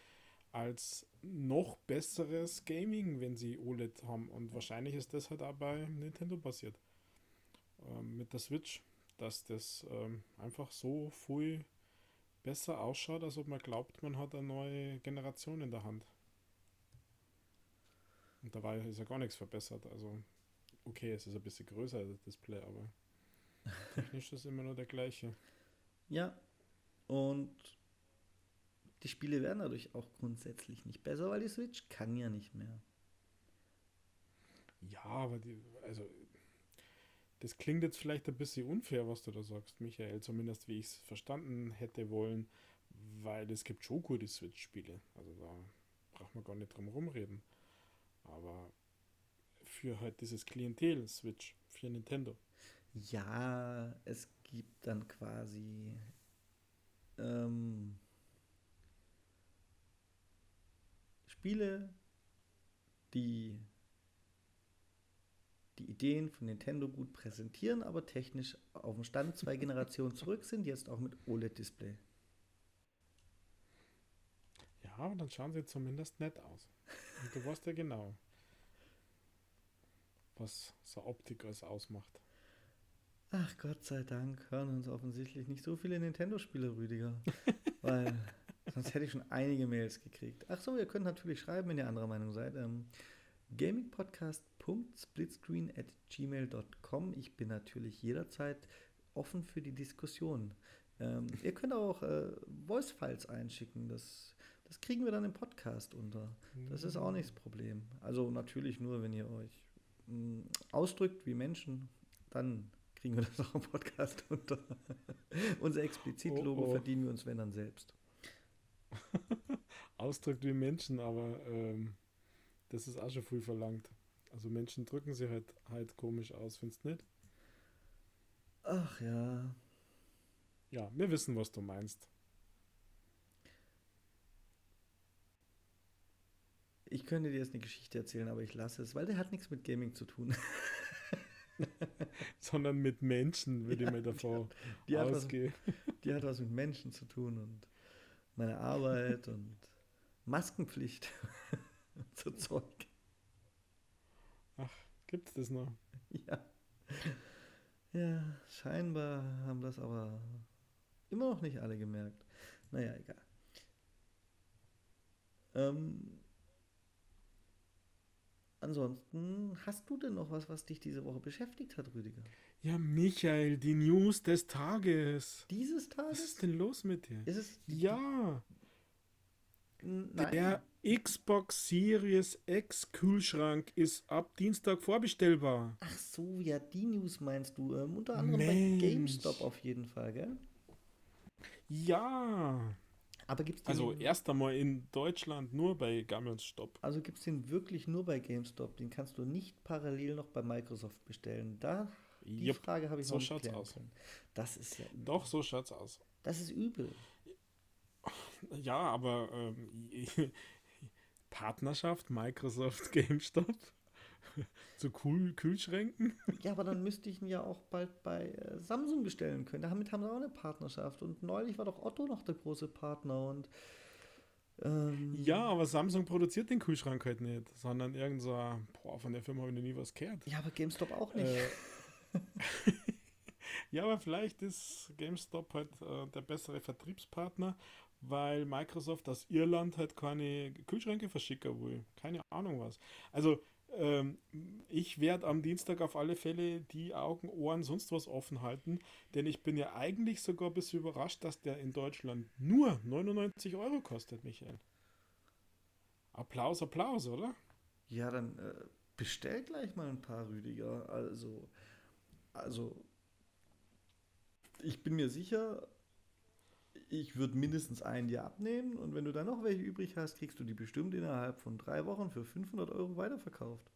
als noch besseres Gaming, wenn sie OLED haben. Und wahrscheinlich ist das halt auch bei Nintendo passiert. Ähm, mit der Switch, dass das ähm, einfach so viel besser ausschaut, als ob man glaubt, man hat eine neue Generation in der Hand. Und dabei ist ja gar nichts verbessert. Also, okay, es ist ein bisschen größer, das Display, aber technisch ist immer nur der gleiche. Ja, und die Spiele werden dadurch auch grundsätzlich nicht besser, weil die Switch kann ja nicht mehr. Ja, aber die, also das klingt jetzt vielleicht ein bisschen unfair, was du da sagst, Michael, zumindest wie ich es verstanden hätte wollen, weil es gibt schon gute Switch-Spiele. Also da braucht man gar nicht drum rumreden. Aber für halt dieses Klientel Switch, für Nintendo. Ja, es gibt dann quasi ähm, Spiele, die die Ideen von Nintendo gut präsentieren, aber technisch auf dem Stand zwei Generationen zurück sind, jetzt auch mit OLED-Display. Ja, aber dann schauen sie zumindest nett aus. Und du weißt ja genau, was so Optik alles ausmacht. Ach Gott sei Dank hören uns offensichtlich nicht so viele Nintendo-Spiele, Rüdiger. Weil Sonst hätte ich schon einige Mails gekriegt. Ach so, ihr könnt natürlich schreiben, wenn ihr anderer Meinung seid. Ähm, gamingpodcast.splitscreen at gmail.com. Ich bin natürlich jederzeit offen für die Diskussion. Ähm, ihr könnt auch äh, Voice-Files einschicken. Das, das kriegen wir dann im Podcast unter. Das ist auch nicht das Problem. Also natürlich nur, wenn ihr euch mh, mm, ausdrückt wie Menschen, dann kriegen wir das auch im Podcast unter. Unser Explizit-Logo oh, oh. verdienen wir uns, wenn dann selbst. ausdrückt wie Menschen, aber ähm, das ist auch schon viel verlangt. Also Menschen drücken sich halt, halt komisch aus, findest du nicht? Ach ja. Ja, wir wissen, was du meinst. Ich könnte dir jetzt eine Geschichte erzählen, aber ich lasse es, weil der hat nichts mit Gaming zu tun. Sondern mit Menschen, würde ja, ich mir davor die hat, die ausgehen. Hat was, die hat was mit Menschen zu tun und meine Arbeit und Maskenpflicht so Zeug. Ach, gibt's das noch? Ja. Ja, scheinbar haben das aber immer noch nicht alle gemerkt. Naja, egal. Ähm, ansonsten, hast du denn noch was, was dich diese Woche beschäftigt hat, Rüdiger? Ja, Michael, die News des Tages. Dieses Tages? Was ist denn los mit dir? Ist es ja. Nein. Der Xbox Series X Kühlschrank ist ab Dienstag vorbestellbar. Ach so, ja, die News meinst du. Ähm, unter anderem Mensch. bei GameStop auf jeden Fall, gell? Ja. Aber gibt's den Also erst einmal in Deutschland nur bei GameStop. Also gibt es den wirklich nur bei GameStop. Den kannst du nicht parallel noch bei Microsoft bestellen. Da die yep. Frage habe ich so noch nicht klären aus. können. Das ist ja Doch, so schaut's aus. Das ist übel. Ja, aber ähm, Partnerschaft Microsoft GameStop zu Kühl Kühlschränken. Ja, aber dann müsste ich ihn ja auch bald bei äh, Samsung bestellen können. Damit haben sie auch eine Partnerschaft. Und neulich war doch Otto noch der große Partner und ähm, ja, aber Samsung produziert den Kühlschrank halt nicht, sondern irgend so, boah, von der Firma habe ich nie was gehört. Ja, aber GameStop auch nicht. Äh, ja, aber vielleicht ist GameStop halt äh, der bessere Vertriebspartner, weil Microsoft aus Irland halt keine Kühlschränke verschicken will. Keine Ahnung was. Also ähm, ich werde am Dienstag auf alle Fälle die Augen, Ohren, sonst was offen halten, denn ich bin ja eigentlich sogar ein bisschen überrascht, dass der in Deutschland nur 99 Euro kostet, Michael. Applaus, Applaus, oder? Ja, dann äh, bestell gleich mal ein paar Rüdiger. Also, also, ich bin mir sicher, ich würde mindestens einen dir abnehmen und wenn du dann noch welche übrig hast, kriegst du die bestimmt innerhalb von drei Wochen für 500 Euro weiterverkauft.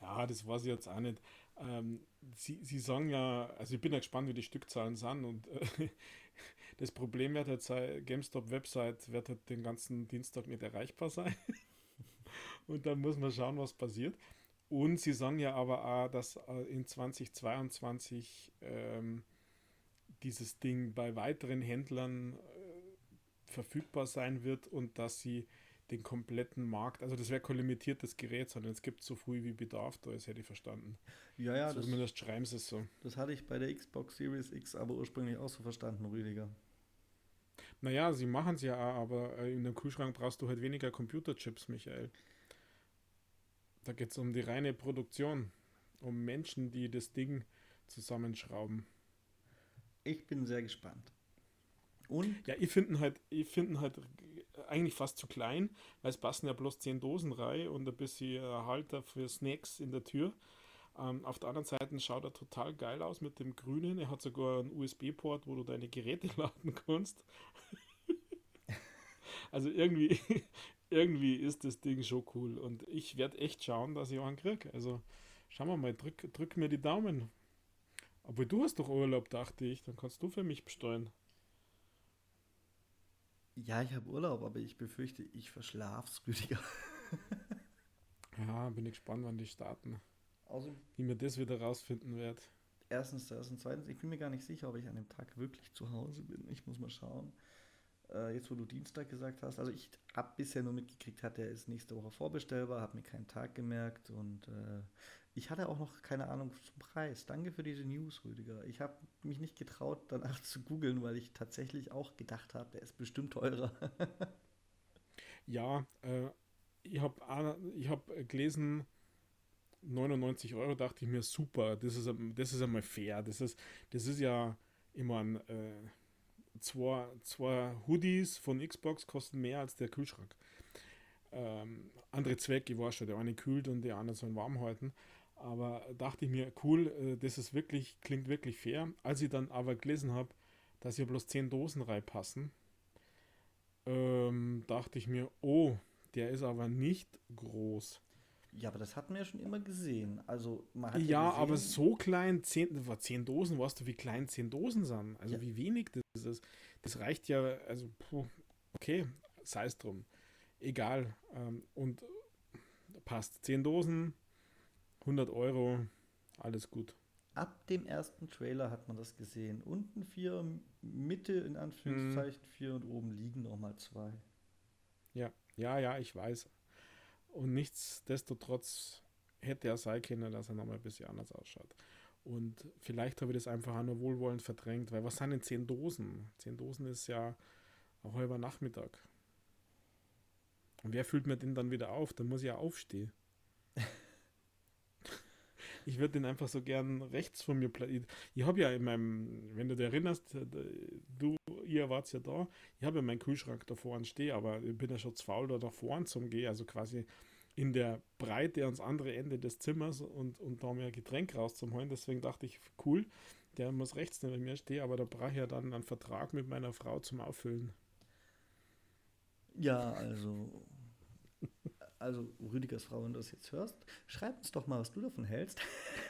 Ja, das weiß ich jetzt auch nicht. Ähm, sie, sie sagen ja, also ich bin ja gespannt, wie die Stückzahlen sind und äh, das Problem wird jetzt sein, GameStop-Website wird halt den ganzen Dienstag nicht erreichbar sein. und dann muss man schauen, was passiert. Und sie sagen ja aber auch, dass äh, in 2022 ähm, dieses Ding bei weiteren Händlern äh, verfügbar sein wird und dass sie den kompletten Markt, also das wäre kein limitiertes Gerät, sondern es gibt so früh wie Bedarf, da ist hätte ich verstanden. Ja, ja, so das, zumindest schreiben sie es so. das hatte ich bei der Xbox Series X aber ursprünglich auch so verstanden, Rüdiger. Naja, sie machen es ja auch, aber äh, in dem Kühlschrank brauchst du halt weniger Computerchips, Michael. Da geht es um die reine Produktion, um Menschen, die das Ding zusammenschrauben. Ich bin sehr gespannt. Und Ja, ich finde halt, ich finde halt eigentlich fast zu klein, weil es passen ja bloß 10 Dosen rein und ein bisschen äh, Halter für Snacks in der Tür. Ähm, auf der anderen Seite schaut er total geil aus mit dem Grünen. Er hat sogar einen USB-Port, wo du deine Geräte laden kannst. also irgendwie, irgendwie ist das Ding schon cool und ich werde echt schauen, dass ich einen kriege. Also schauen wir mal, drück, drück mir die Daumen. Aber du hast doch Urlaub, dachte ich, dann kannst du für mich besteuern. ja, ich habe Urlaub, aber ich befürchte, ich verschlaf's, Rüdiger. Ja, bin ich gespannt, wann die starten. Also Wie mir das wieder rausfinden wird. erstens das und zweitens, ich bin mir gar nicht sicher, ob ich an dem Tag wirklich zu Hause bin. Ich muss mal schauen. Äh, jetzt, wo du Dienstag gesagt hast, also ich habe bisher nur mitgekriegt, hat er ist nächste Woche vorbestellbar, habe mir keinen Tag gemerkt und äh, ich hatte auch noch keine Ahnung zum Preis. Danke für diese News, Rüdiger. Ich habe mich nicht getraut, danach zu googeln, weil ich tatsächlich auch gedacht habe, der ist bestimmt teurer. Ja, äh, ich habe ich hab gelesen, 99 Euro, dachte ich mir, super, das ist, das ist einmal fair. Das ist, das ist ja immer ein, äh, zwei, zwei Hoodies von Xbox kosten mehr als der Kühlschrank. Ähm, andere Zwecke, ich weiß schon, der eine kühlt und der andere soll warm halten. Aber dachte ich mir, cool, äh, das ist wirklich, klingt wirklich fair. Als ich dann aber gelesen habe, dass hier bloß 10 Dosen reinpassen, ähm, dachte ich mir, oh, der ist aber nicht groß. ja, aber das hatten wir ja schon immer gesehen. Also man hat Ja, gesehen, aber so klein, 10, war 10 Dosen, weißt du, wie klein 10 Dosen sind? Also Ja. wie wenig das ist. Das reicht ja, also, puh, okay, sei es drum. Egal. Ähm, und passt. 10 Dosen, 100 Euro, alles gut. Ab dem ersten Trailer hat man das gesehen. Unten vier, Mitte in Anführungszeichen vier und oben liegen nochmal zwei. Ja, ja, ja, ich weiß. Und nichtsdestotrotz hätte er sein können, dass er nochmal ein bisschen anders ausschaut. Und vielleicht habe ich das einfach auch nur wohlwollend verdrängt, weil was sind denn 10 Dosen? 10 Dosen ist ja ein halber Nachmittag. Und wer füllt mir den dann wieder auf? Dann muss ich ja aufstehen. Ich würde den einfach so gern rechts von mir platzieren. Ich habe ja in meinem, wenn du dich erinnerst, äh, du, ihr wart ja da, ich habe ja meinen Kühlschrank da vorne stehen, aber ich bin ja schon zu faul, da nach vorne zum Gehen, also quasi in der Breite ans andere Ende des Zimmers und, und da mir Getränk rauszuholen. Deswegen dachte ich, cool, der muss rechts neben mir stehen, aber da brauche ich ja dann einen Vertrag mit meiner Frau zum Auffüllen. Ja, also. Also, Rüdigers Frau, wenn du das jetzt hörst, schreib uns doch mal, was du davon hältst.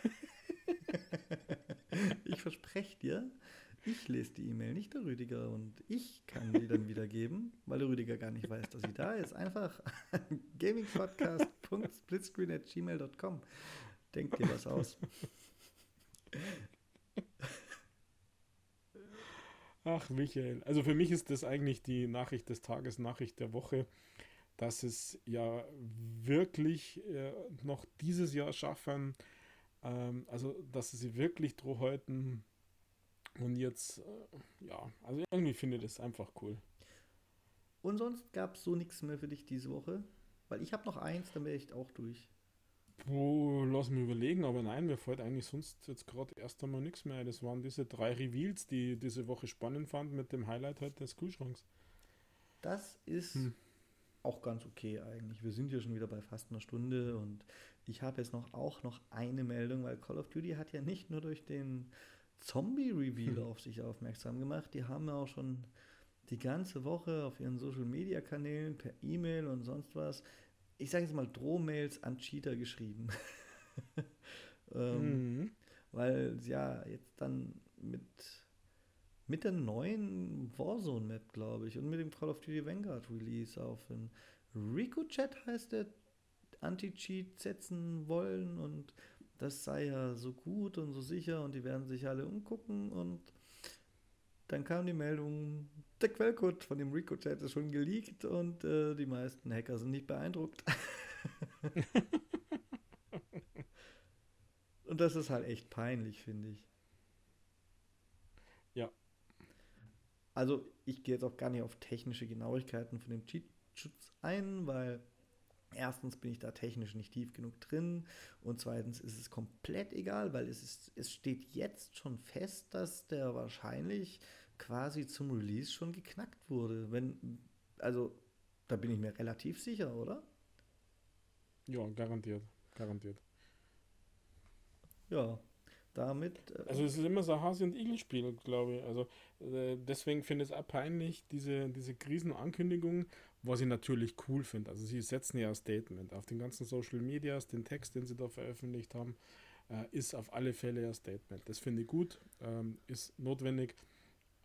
ich verspreche dir, ich lese die E-Mail, nicht der Rüdiger, und ich kann die dann wiedergeben, weil der Rüdiger gar nicht weiß, dass sie da ist. Einfach gamingpodcast.splitscreen.gmail.com. Denk dir was aus. Ach, Michael. Also für mich ist das eigentlich die Nachricht des Tages, Nachricht der Woche, dass es ja wirklich äh, noch dieses Jahr schaffen, ähm, also dass sie wirklich drauf halten und jetzt, äh, ja, also irgendwie finde ich das einfach cool. Und sonst gab es so nichts mehr für dich diese Woche, weil ich habe noch eins, dann wäre ich auch durch. Boah, lass mich überlegen, aber nein, mir fällt eigentlich sonst jetzt gerade erst einmal nichts mehr. Das waren diese drei Reveals, die ich diese Woche spannend fand mit dem Highlight halt des Kühlschranks. Das ist hm. Auch ganz okay eigentlich. Wir sind ja schon wieder bei fast einer Stunde und ich habe jetzt noch auch noch eine Meldung, weil Call of Duty hat ja nicht nur durch den Zombie-Reveal hm. auf sich aufmerksam gemacht, die haben ja auch schon die ganze Woche auf ihren Social-Media-Kanälen per E-Mail und sonst was ich sage jetzt mal, Drohmails an Cheater geschrieben. ähm, mhm. Weil ja jetzt dann mit, mit der neuen Warzone-Map, glaube ich, und mit dem Call of Duty Vanguard Release auf den Rico-Chat heißt der Anti-Cheat setzen wollen und das sei ja so gut und so sicher und die werden sich alle umgucken und dann kam die Meldung, der Quellcode von dem Rico-Chat ist schon geleakt und äh, die meisten Hacker sind nicht beeindruckt. und das ist halt echt peinlich, finde ich. Ja. Also ich gehe jetzt auch gar nicht auf technische Genauigkeiten von dem Cheat-Schutz ein, weil erstens bin ich da technisch nicht tief genug drin und zweitens ist es komplett egal, weil es, ist, es steht jetzt schon fest, dass der wahrscheinlich quasi zum Release schon geknackt wurde. Wenn, also, da bin ich mir relativ sicher, oder? Ja, garantiert. Garantiert. Ja, damit. Äh, also es ist immer so Hase- und Igel-Spiel, glaube ich. Also äh, deswegen finde ich es auch peinlich, diese, diese Krisenankündigung, was ich natürlich cool finde. Also sie setzen ja ein Statement auf den ganzen Social Medias, den Text, den sie da veröffentlicht haben, äh, ist auf alle Fälle ein Statement. Das finde ich gut, ähm, ist notwendig.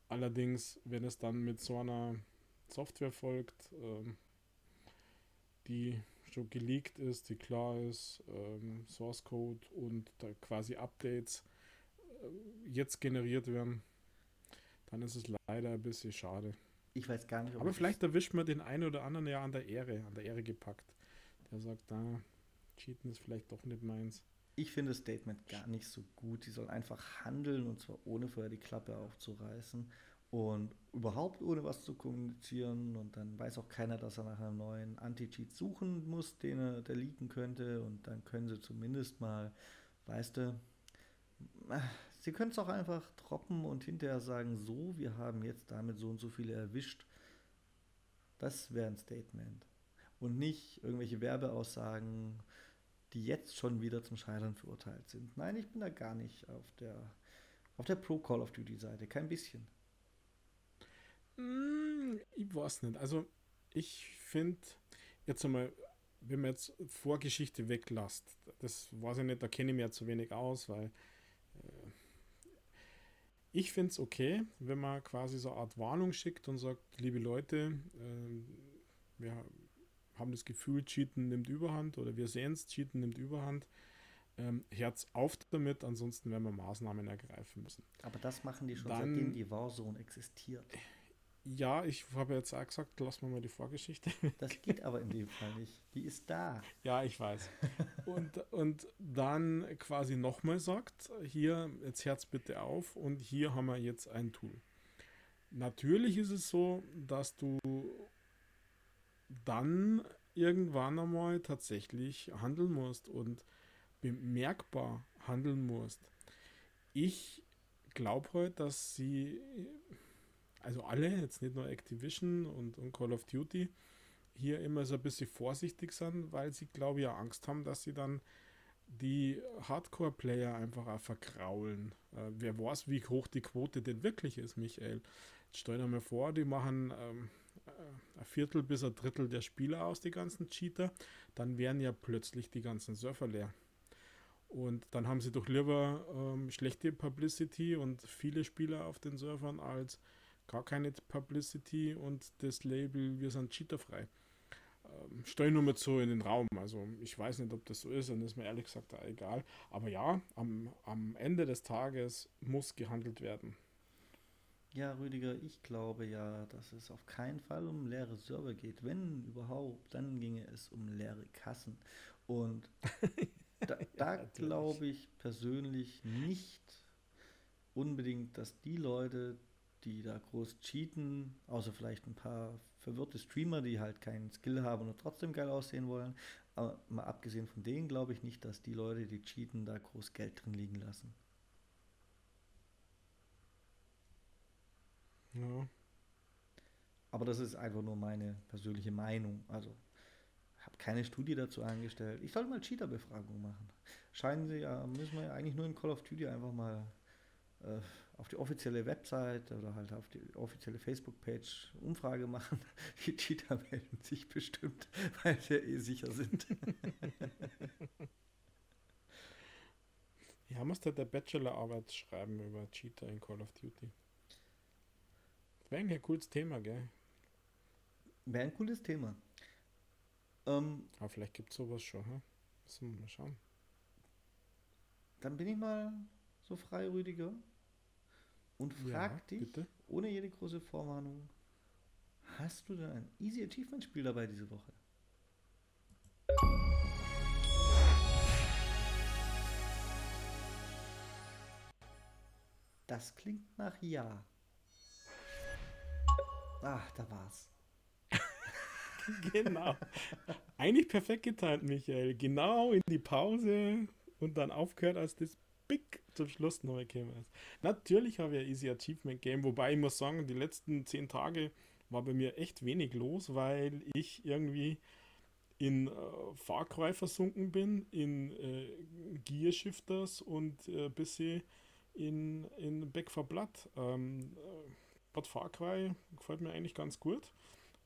Allerdings, wenn es dann mit so einer Software folgt, ähm, die schon geleakt ist, die klar ist, ähm, Source Code und da quasi Updates äh, jetzt generiert werden, dann ist es leider ein bisschen schade. Ich weiß gar nicht. Aber vielleicht erwischt man den einen oder anderen ja an der Ehre, an der Ehre gepackt. Der sagt, da, Cheaten ist vielleicht doch nicht meins. Ich finde das Statement gar nicht so gut. Die sollen einfach handeln und zwar ohne vorher die Klappe aufzureißen und überhaupt ohne was zu kommunizieren. Und dann weiß auch keiner, dass er nach einem neuen Anti-Cheat suchen muss, den er der leaken könnte. Und dann können sie zumindest mal, weißt du, sie können es auch einfach droppen und hinterher sagen, so, wir haben jetzt damit so und so viele erwischt. Das wäre ein Statement. Und nicht irgendwelche Werbeaussagen, die jetzt schon wieder zum Scheitern verurteilt sind. Nein, ich bin da gar nicht auf der, auf der Pro Call of Duty Seite, kein bisschen. Hm, ich weiß nicht. Also ich finde, jetzt einmal, wenn man jetzt Vorgeschichte weglasst, das weiß ich nicht, da kenne ich mir zu wenig aus, weil äh, ich finde es okay, wenn man quasi so eine Art Warnung schickt und sagt, liebe Leute, äh, wir haben das Gefühl, Cheaten nimmt Überhand oder wir sehen es, Cheaten nimmt Überhand. Ähm, Herz auf damit, ansonsten werden wir Maßnahmen ergreifen müssen. Aber das machen die schon Dann, seitdem die Warzone existiert. Ja, ich habe jetzt auch gesagt, lass mal mal die Vorgeschichte. Das geht aber in dem Fall nicht. Die ist da. Ja, ich weiß. Und, und dann quasi nochmal sagt, hier, jetzt Herz bitte auf und hier haben wir jetzt ein Tool. Natürlich ist es so, dass du dann irgendwann einmal tatsächlich handeln musst und bemerkbar handeln musst. Ich glaube heute, halt, dass sie, also alle, jetzt nicht nur Activision und, und Call of Duty, hier immer so ein bisschen vorsichtig sind, weil sie, glaube ich, ja Angst haben, dass sie dann die Hardcore-Player einfach auch verkraulen. Äh, wer weiß, wie hoch die Quote denn wirklich ist, Michael. Jetzt stell dir mal vor, die machen ähm, äh, ein Viertel bis ein Drittel der Spieler aus, die ganzen Cheater, dann wären ja plötzlich die ganzen Surfer leer. Und dann haben sie doch lieber ähm, schlechte Publicity und viele Spieler auf den Servern als gar keine Publicity und das Label, wir sind cheaterfrei. Ähm, stell nur mit so in den Raum. Also ich weiß nicht, ob das so ist und ist mir ehrlich gesagt egal. Aber ja, am, am Ende des Tages muss gehandelt werden. Ja, Rüdiger, ich glaube ja, dass es auf keinen Fall um leere Server geht. Wenn überhaupt, dann ginge es um leere Kassen. Und da, da glaube ich persönlich nicht unbedingt, dass die Leute, die da groß cheaten, außer vielleicht ein paar verwirrte Streamer, die halt keinen Skill haben und trotzdem geil aussehen wollen, Aber mal abgesehen von denen glaube ich nicht, dass die Leute, die cheaten, da groß Geld drin liegen lassen. Ja. Aber das ist einfach nur meine persönliche Meinung. Also, ich habe keine Studie dazu eingestellt. Ich sollte mal Cheater-Befragung machen. Scheinen sie ja, müssen wir ja eigentlich nur in Call of Duty einfach mal äh, auf die offizielle Website oder halt auf die offizielle Facebook-Page Umfrage machen. Die Cheater melden sich bestimmt, weil sie ja eh sicher sind. Ja, musste der Bachelorarbeit schreiben über Cheater in Call of Duty. Wäre ein cooles Thema, gell? Wäre ein cooles Thema. Ähm, Aber vielleicht gibt es sowas schon, hm? Müssen wir mal schauen. dann bin ich mal so frei, Rüdiger, und frag Ja, dich, bitte? ohne jede große Vorwarnung, hast du denn ein Easy Achievement Spiel dabei diese Woche? Das klingt nach Ja. Ach, da war's. Genau. Eigentlich perfekt geteilt, Michael. Genau in die Pause und dann aufgehört, als das Big zum Schluss noch gekommen ist. Natürlich habe ich ein Easy Achievement Game, wobei ich muss sagen, die letzten zehn Tage war bei mir echt wenig los, weil ich irgendwie in äh, Far Cry versunken bin, in äh, Gear Shifters und äh, bisschen in, in Back 4 Blood. Ähm, äh, Far Cry gefällt mir eigentlich ganz gut.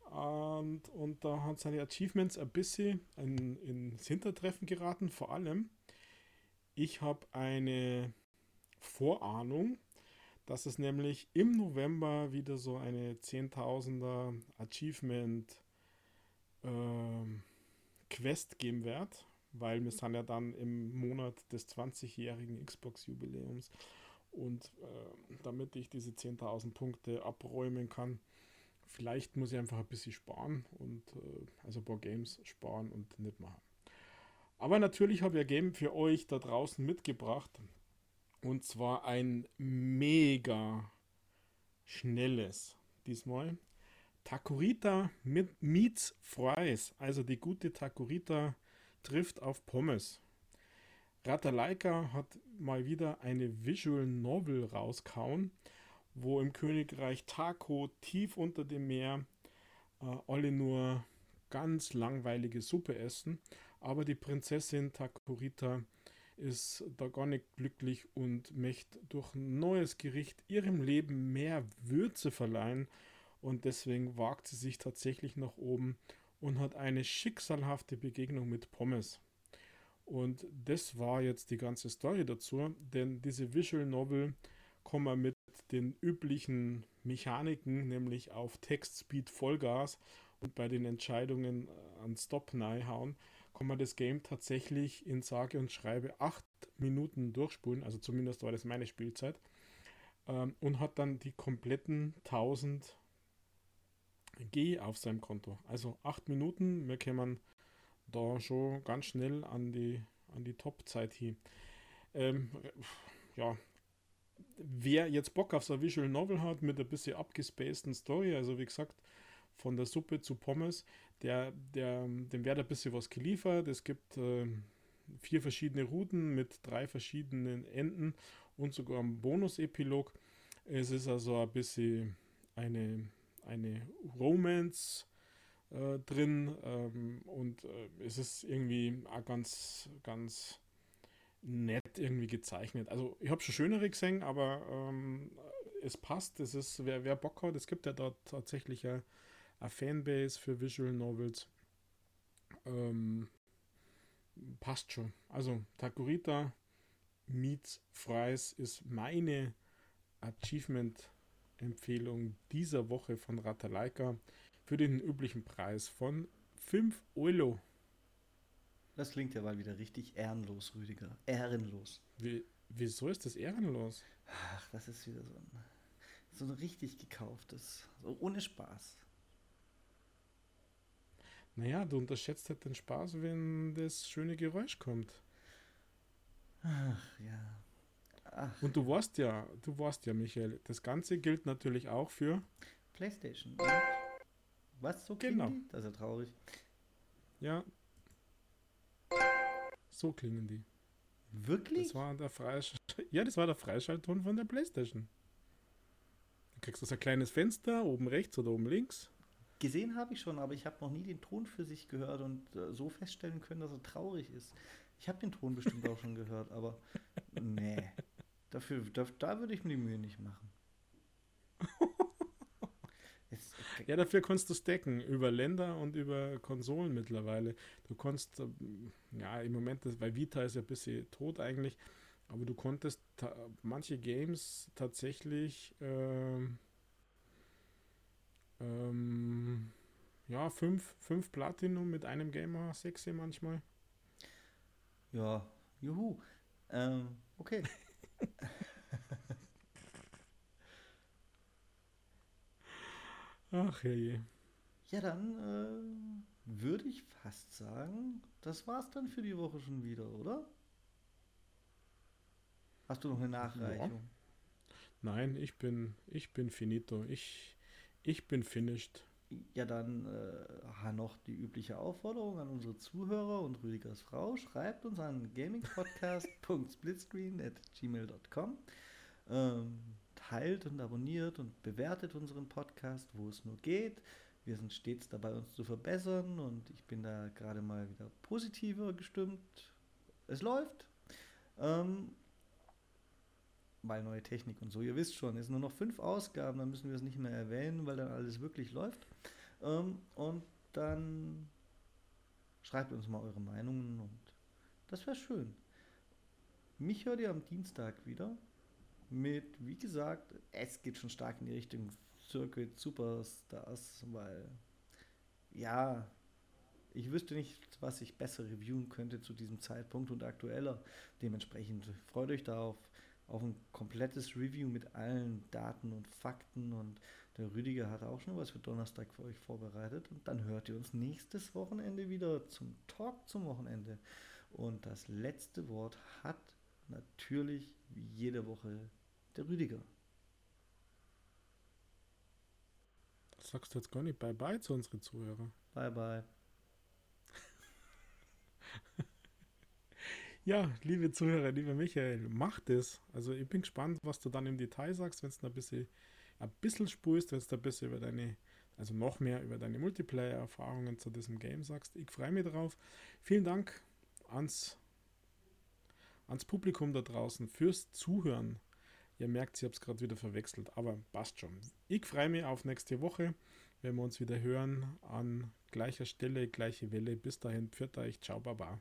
Und, und da hat seine Achievements ein bisschen in, ins Hintertreffen geraten. Vor allem, ich habe eine Vorahnung, dass es nämlich im November wieder so eine 10.000er Achievement ähm, Quest geben wird, weil wir sind ja dann im Monat des 20-jährigen Xbox-Jubiläums. Und äh, damit ich diese 10.000 Punkte abräumen kann, vielleicht muss ich einfach ein bisschen sparen und äh, also ein paar Games sparen und nicht machen. Aber natürlich habe ich ein Game für euch da draußen mitgebracht. Und zwar ein mega schnelles diesmal. Takurita mit meets Fries. Also die gute Takurita trifft auf Pommes. Ratalaika hat mal wieder eine Visual Novel rauskauen, wo im Königreich Taco tief unter dem Meer äh, alle nur ganz langweilige Suppe essen. Aber die Prinzessin Takurita ist da gar nicht glücklich und möchte durch ein neues Gericht ihrem Leben mehr Würze verleihen. Und deswegen wagt sie sich tatsächlich nach oben und hat eine schicksalhafte Begegnung mit Pommes. Und das war jetzt die ganze Story dazu, denn diese Visual Novel kann man mit den üblichen Mechaniken, nämlich auf Text, Speed, Vollgas und bei den Entscheidungen an Stop hauen, kann man das Game tatsächlich in sage und schreibe 8 Minuten durchspulen, also zumindest war das meine Spielzeit, ähm, und hat dann die kompletten 1000 G auf seinem Konto. Also 8 Minuten, wir kommen da schon ganz schnell an die, an die Top-Zeit hin. Ähm, ja, wer jetzt Bock auf so ein Visual Novel hat mit ein bisschen abgespaceden Story, also wie gesagt, von der Suppe zu Pommes, der, der, dem wird ein bisschen was geliefert. Es gibt äh, vier verschiedene Routen mit drei verschiedenen Enden und sogar einen Bonus-Epilog. Es ist also ein bisschen eine, eine Romance äh, drin ähm, und äh, es ist irgendwie auch ganz, ganz nett irgendwie gezeichnet. Also ich habe schon schönere gesehen, aber ähm, es passt. Es ist, wer, wer Bock hat, es gibt ja dort tatsächlich eine, eine Fanbase für Visual Novels. Ähm, passt schon. Also Takurita meets Fries ist meine Achievement-Empfehlung dieser Woche von Ratalaika für den üblichen Preis von 5 Euro. Das klingt ja mal wieder richtig ehrenlos, Rüdiger. Ehrenlos. Wie, wieso ist das ehrenlos? Ach, das ist wieder so ein, so ein richtig gekauftes. So ohne Spaß. Naja, du unterschätzt halt den Spaß, wenn das schöne Geräusch kommt. Ach ja. Ach, Und du weißt ja, du weißt ja, Michael, das Ganze gilt natürlich auch für, Playstation. Und was so Genau. genau. Das ist ja traurig. ja, So klingen die. Wirklich? Das war der Freisch ja, das war der Freischaltton von der Playstation. Du kriegst das ein kleines Fenster, oben rechts oder oben links. Gesehen habe ich schon, aber ich habe noch nie den Ton für sich gehört und äh, so feststellen können, dass er traurig ist. Ich habe den Ton bestimmt auch schon gehört, aber nee. Dafür, da, da würde ich mir die Mühe nicht machen. Jetzt, okay. Ja, dafür kannst du stacken über Länder und über Konsolen mittlerweile. Du kannst, ähm, ja, im Moment, bei Vita ist ja ein bisschen tot eigentlich, aber du konntest manche Games tatsächlich ähm, ähm, ja, fünf, fünf Platinum mit einem Gamer, sechs manchmal. Ja, juhu. Ähm, okay. Ach je. Ja, dann äh, würde ich fast sagen, das war's dann für die Woche schon wieder, oder? Hast du noch eine Nachreichung? Ja. Nein, ich bin, ich bin finito. Ich, ich bin finished. Ja, dann äh, noch die übliche Aufforderung an unsere Zuhörer und Rüdigers Frau. Schreibt uns an gamingpodcast.splitscreen.gmail.com ähm, Teilt und abonniert und bewertet unseren Podcast, wo es nur geht. Wir sind stets dabei, uns zu verbessern und ich bin da gerade mal wieder positiver gestimmt. Es läuft. Ähm, weil neue Technik und so. Ihr wisst schon, es sind nur noch fünf Ausgaben, dann müssen wir es nicht mehr erwähnen, weil dann alles wirklich läuft. Ähm, und dann schreibt uns mal eure Meinungen und das wäre schön. Mich hört ihr am Dienstag wieder mit, wie gesagt, es geht schon stark in die Richtung Circuit Superstars, weil ja, ich wüsste nicht, was ich besser reviewen könnte zu diesem Zeitpunkt und aktueller. Dementsprechend freut euch darauf auf ein komplettes Review mit allen Daten und Fakten und der Rüdiger hat auch schon was für Donnerstag für euch vorbereitet und dann hört ihr uns nächstes Wochenende wieder zum Talk zum Wochenende. Und das letzte Wort hat natürlich wie jede Woche der Rüdiger. Sagst du jetzt gar nicht Bye-bye zu unseren Zuhörern. Bye-bye. Ja, liebe Zuhörer, lieber Michael, mach das. Also ich bin gespannt, was du dann im Detail sagst, wenn du ein bisschen, ein bisschen spurst, wenn du ein bisschen über deine, also noch mehr über deine Multiplayer-Erfahrungen zu diesem Game sagst. Ich freue mich drauf. Vielen Dank ans, ans Publikum da draußen fürs Zuhören. Ihr merkt, ich habe es gerade wieder verwechselt, aber passt schon. Ich freue mich auf nächste Woche, wenn wir uns wieder hören an gleicher Stelle, gleiche Welle. Bis dahin, pfiat euch, ciao, baba.